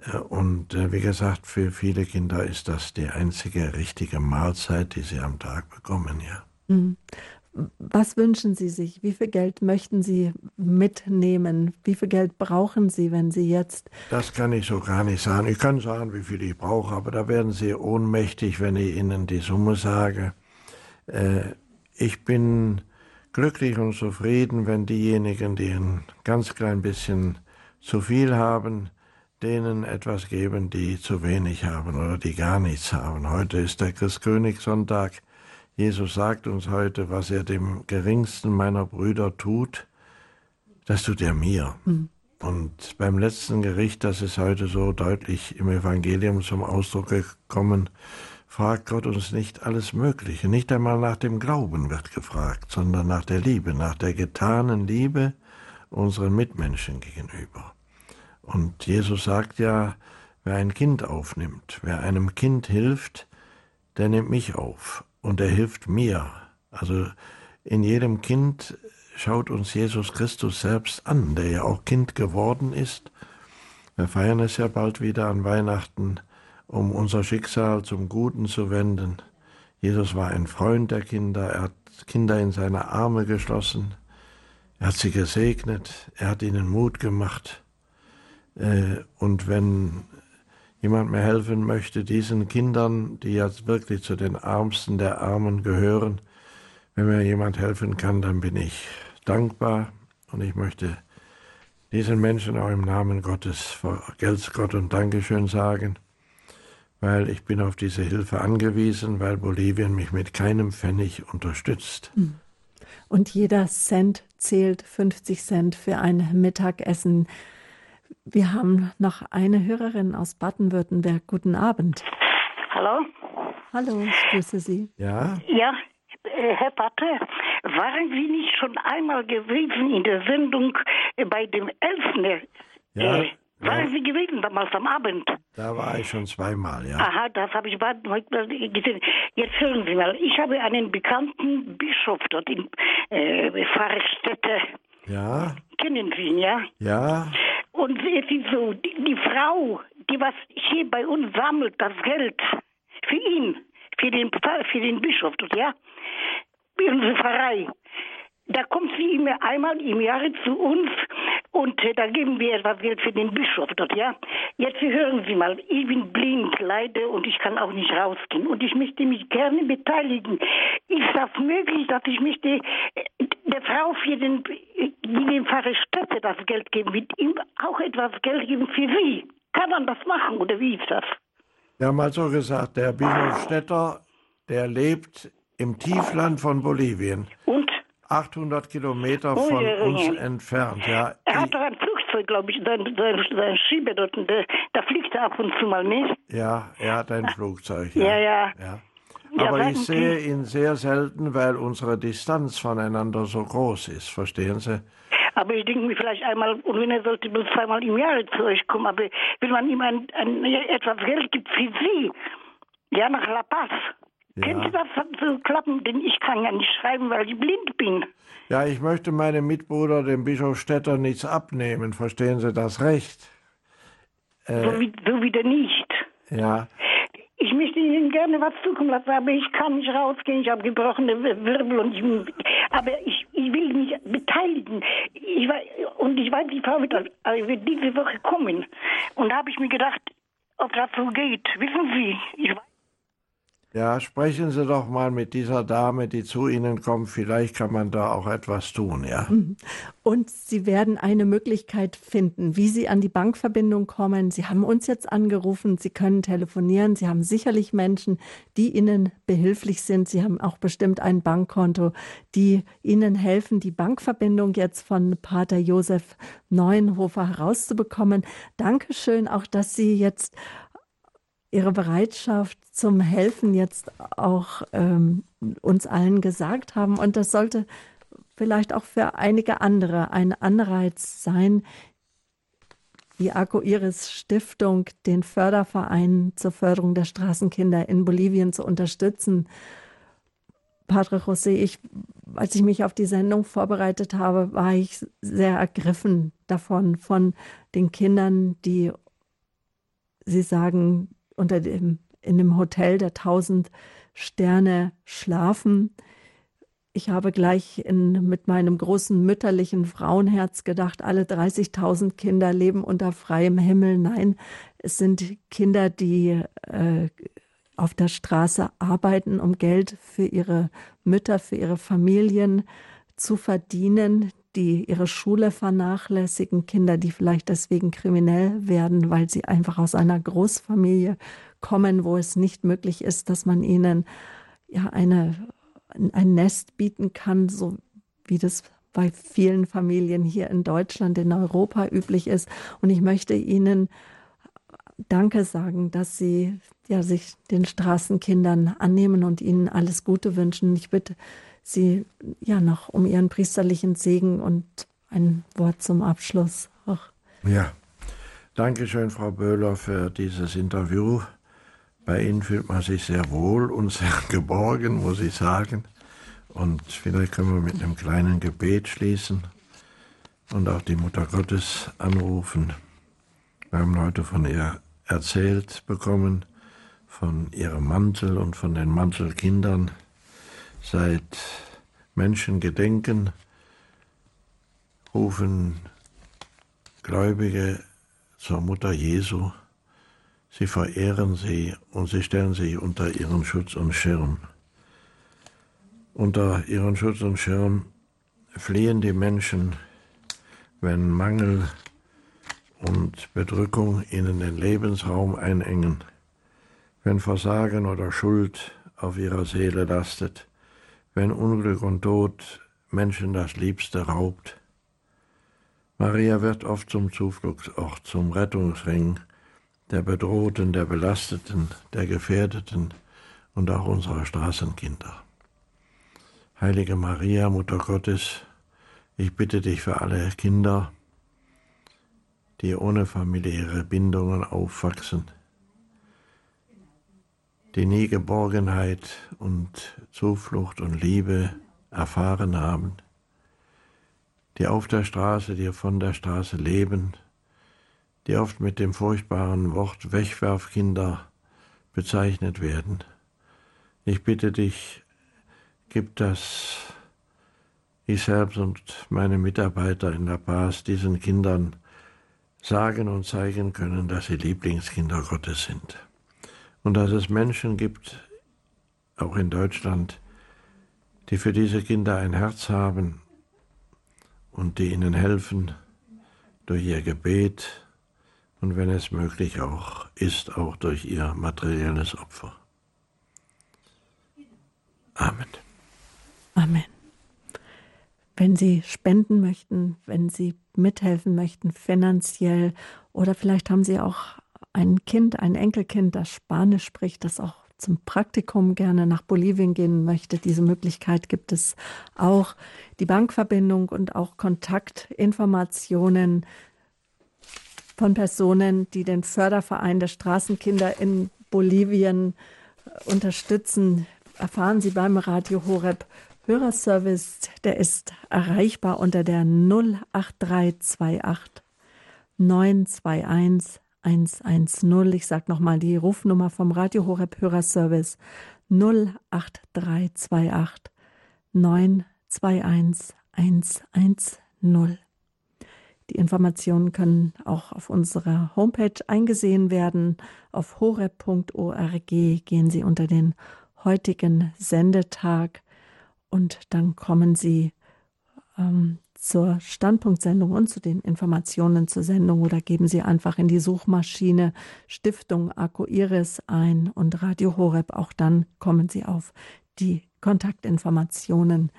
Äh, und äh, wie gesagt, für viele Kinder ist das die einzige richtige Mahlzeit, die sie am Tag bekommen, ja.
Mhm. Was wünschen Sie sich? Wie viel Geld möchten Sie mitnehmen? Wie viel Geld brauchen Sie, wenn Sie jetzt.
Das kann ich so gar nicht sagen. Ich kann sagen, wie viel ich brauche, aber da werden Sie ohnmächtig, wenn ich Ihnen die Summe sage. Äh, ich bin glücklich und zufrieden, wenn diejenigen, die ein ganz klein bisschen zu viel haben, denen etwas geben, die zu wenig haben oder die gar nichts haben. Heute ist der Christkönigssonntag. Jesus sagt uns heute, was er dem geringsten meiner Brüder tut, das tut er mir. Mhm. Und beim letzten Gericht, das ist heute so deutlich im Evangelium zum Ausdruck gekommen, fragt Gott uns nicht alles Mögliche. Nicht einmal nach dem Glauben wird gefragt, sondern nach der Liebe, nach der getanen Liebe unseren Mitmenschen gegenüber. Und Jesus sagt ja, wer ein Kind aufnimmt, wer einem Kind hilft, der nimmt mich auf und er hilft mir. Also in jedem Kind schaut uns Jesus Christus selbst an, der ja auch Kind geworden ist. Wir feiern es ja bald wieder an Weihnachten um unser Schicksal zum Guten zu wenden. Jesus war ein Freund der Kinder, er hat Kinder in seine Arme geschlossen, er hat sie gesegnet, er hat ihnen Mut gemacht. Äh, und wenn jemand mir helfen möchte, diesen Kindern, die jetzt wirklich zu den Ärmsten der Armen gehören, wenn mir jemand helfen kann, dann bin ich dankbar und ich möchte diesen Menschen auch im Namen Gottes vergelt's Gott und Dankeschön sagen weil ich bin auf diese Hilfe angewiesen, weil Bolivien mich mit keinem Pfennig unterstützt. Hm.
Und jeder Cent zählt 50 Cent für ein Mittagessen. Wir haben noch eine Hörerin aus Baden-Württemberg. Guten Abend.
Hallo.
Hallo, ich grüße Sie.
Ja.
Ja, äh, Herr Pater, waren Sie nicht schon einmal gewesen in der Sendung bei dem Elfner?
Ja. Äh,
waren Sie gewesen damals am Abend?
Da war ich schon zweimal, ja.
Aha, das habe ich heute gesehen. Jetzt hören Sie mal, ich habe einen bekannten Bischof dort in äh, Pfarrstätte.
Ja.
Kennen Sie ihn, ja?
Ja.
Und es ist so, die, die Frau, die was hier bei uns sammelt, das Geld für ihn, für den, für den Bischof ja? Unsere Pfarrei. Da kommt sie immer einmal im Jahr zu uns und äh, da geben wir etwas Geld für den Bischof dort, ja. Jetzt hören Sie mal, ich bin blind, leide und ich kann auch nicht rausgehen und ich möchte mich gerne beteiligen. Ist das möglich, dass ich möchte äh, der Frau für den, die den Pfarrer Städte das Geld geben, mit ihm auch etwas etwas Geld geben für Sie. Kann man das machen oder wie ist das?
Wir haben mal so gesagt, der Bischof Stetter, der lebt im Tiefland von Bolivien.
Und?
800 Kilometer von uns
ja.
entfernt. Ja,
Er hat doch ein Flugzeug, glaube ich, sein, sein, sein Schieber dort. und Der, da fliegt er ab und zu mal nicht.
ja, er hat ein Flugzeug.
Ja, ja.
ja.
Ja,
Aber
sagen
ich sehe ihn sehr selten, weil unsere Distanz voneinander so groß ist. Verstehen Sie?
Aber ich denke mir vielleicht einmal, und wenn er sollte bloß zweimal im Jahr zu euch kommen, aber wenn man ihm ein, ein, etwas Geld gibt für Sie, ja, nach La Paz,
Ja.
könnte das so klappen? Denn ich kann ja nicht schreiben, weil ich blind bin.
Ja, ich möchte meinem Mitbruder, dem Bischof Stetter, nichts abnehmen. Verstehen Sie das recht? Äh.
So, wie, so wieder nicht.
Ja.
Ich möchte Ihnen gerne was zukommen lassen, aber ich kann nicht rausgehen. Ich habe gebrochene Wirbel und ich, aber ich, ich will mich beteiligen. Ich, und ich weiß, die Frau wird, also wird diese Woche kommen. Und da habe ich mir gedacht, ob das so geht. Wissen Sie, ich weiß,
Ja, sprechen Sie doch mal mit dieser Dame, die zu Ihnen kommt. Vielleicht kann man da auch etwas tun, ja.
Und Sie werden eine Möglichkeit finden, wie Sie an die Bankverbindung kommen. Sie haben uns jetzt angerufen, Sie können telefonieren. Sie haben sicherlich Menschen, die Ihnen behilflich sind. Sie haben auch bestimmt ein Bankkonto, die Ihnen helfen, die Bankverbindung jetzt von Pater Josef Neuenhofer herauszubekommen. Dankeschön auch, dass Sie jetzt Ihre Bereitschaft zum Helfen jetzt auch ähm, uns allen gesagt haben. Und das sollte vielleicht auch für einige andere ein Anreiz sein, die Arco Iris Stiftung, den Förderverein zur Förderung der Straßenkinder in Bolivien zu unterstützen. Padre José, ich, als ich mich auf die Sendung vorbereitet habe, war ich sehr ergriffen davon, von den Kindern, die, Sie sagen, unter dem, in dem Hotel der tausend Sterne schlafen. Ich habe gleich in, mit meinem großen mütterlichen Frauenherz gedacht, alle 30.000 Kinder leben unter freiem Himmel. Nein, es sind Kinder, die äh, auf der Straße arbeiten, um Geld für ihre Mütter, für ihre Familien zu verdienen, die ihre Schule vernachlässigen, Kinder, die vielleicht deswegen kriminell werden, weil sie einfach aus einer Großfamilie kommen, wo es nicht möglich ist, dass man ihnen ja eine, ein Nest bieten kann, so wie das bei vielen Familien hier in Deutschland, in Europa üblich ist. Und ich möchte Ihnen Danke sagen, dass Sie ja, sich den Straßenkindern annehmen und ihnen alles Gute wünschen. Ich bitte Sie ja noch um Ihren priesterlichen Segen und ein Wort zum Abschluss. Ach.
Ja. Dankeschön, Frau Böhler, für dieses Interview. Bei Ihnen fühlt man sich sehr wohl und sehr geborgen, muss ich sagen. Und vielleicht können wir mit einem kleinen Gebet schließen und auch die Mutter Gottes anrufen. Wir haben heute von ihr erzählt bekommen, von ihrem Mantel und von den Mantelkindern. Seit Menschen gedenken, rufen Gläubige zur Mutter Jesu. Sie verehren sie und sie stellen sich unter ihren Schutz und Schirm. Unter ihren Schutz und Schirm fliehen die Menschen, wenn Mangel und Bedrückung ihnen den Lebensraum einengen, wenn Versagen oder Schuld auf ihrer Seele lastet, wenn Unglück und Tod Menschen das Liebste raubt. Maria wird oft zum Zufluchtsort, zum Rettungsring der Bedrohten, der Belasteten, der Gefährdeten und auch unserer Straßenkinder. Heilige Maria, Mutter Gottes, ich bitte dich für alle Kinder, die ohne familiäre Bindungen aufwachsen, die nie Geborgenheit und Zuflucht und Liebe erfahren haben, die auf der Straße, die von der Straße leben, die oft mit dem furchtbaren Wort Wegwerfkinder bezeichnet werden. Ich bitte dich, gib das ich selbst und meine Mitarbeiter in La Paz diesen Kindern sagen und zeigen können, dass sie Lieblingskinder Gottes sind. Und dass es Menschen gibt, auch in Deutschland, die für diese Kinder ein Herz haben und die ihnen helfen durch ihr Gebet und wenn es möglich auch ist, auch durch ihr materielles Opfer. Amen.
Amen. Wenn Sie spenden möchten, wenn Sie mithelfen möchten, finanziell, oder vielleicht haben Sie auch ein Kind, ein Enkelkind, das Spanisch spricht, das auch zum Praktikum gerne nach Bolivien gehen möchte, diese Möglichkeit gibt es auch. Die Bankverbindung und auch Kontaktinformationen von Personen, die den Förderverein der Straßenkinder in Bolivien unterstützen, erfahren Sie beim Radio Horeb Hörerservice. Der ist erreichbar unter der 08328 921 110. Ich sage nochmal die Rufnummer vom Radio Horeb Hörerservice 08328 921 110. Die Informationen können auch auf unserer Homepage eingesehen werden. Auf horeb.org gehen Sie unter den heutigen Sendetag und dann kommen Sie ähm, zur Standpunktsendung und zu den Informationen zur Sendung oder geben Sie einfach in die Suchmaschine Stiftung Akku Iris ein und Radio Horeb. Auch dann kommen Sie auf die Kontaktinformationen.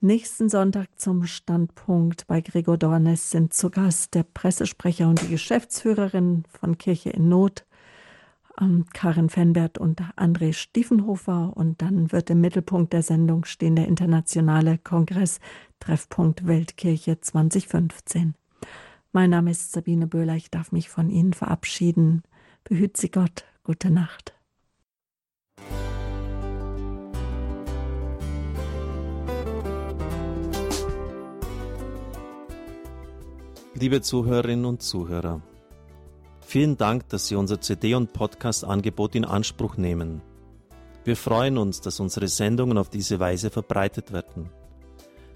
Nächsten Sonntag zum Standpunkt bei Gregor Dornes sind zu Gast der Pressesprecher und die Geschäftsführerin von Kirche in Not, ähm, Karin Fenbert und André Stiefenhofer. Und dann wird im Mittelpunkt der Sendung stehen der internationale Kongress Treffpunkt Weltkirche 2015. Mein Name ist Sabine Böhler. Ich darf mich von Ihnen verabschieden. Behüt Sie Gott. Gute Nacht.
Liebe Zuhörerinnen und Zuhörer, vielen Dank, dass Sie unser CD- und Podcast-Angebot in Anspruch nehmen. Wir freuen uns, dass unsere Sendungen auf diese Weise verbreitet werden.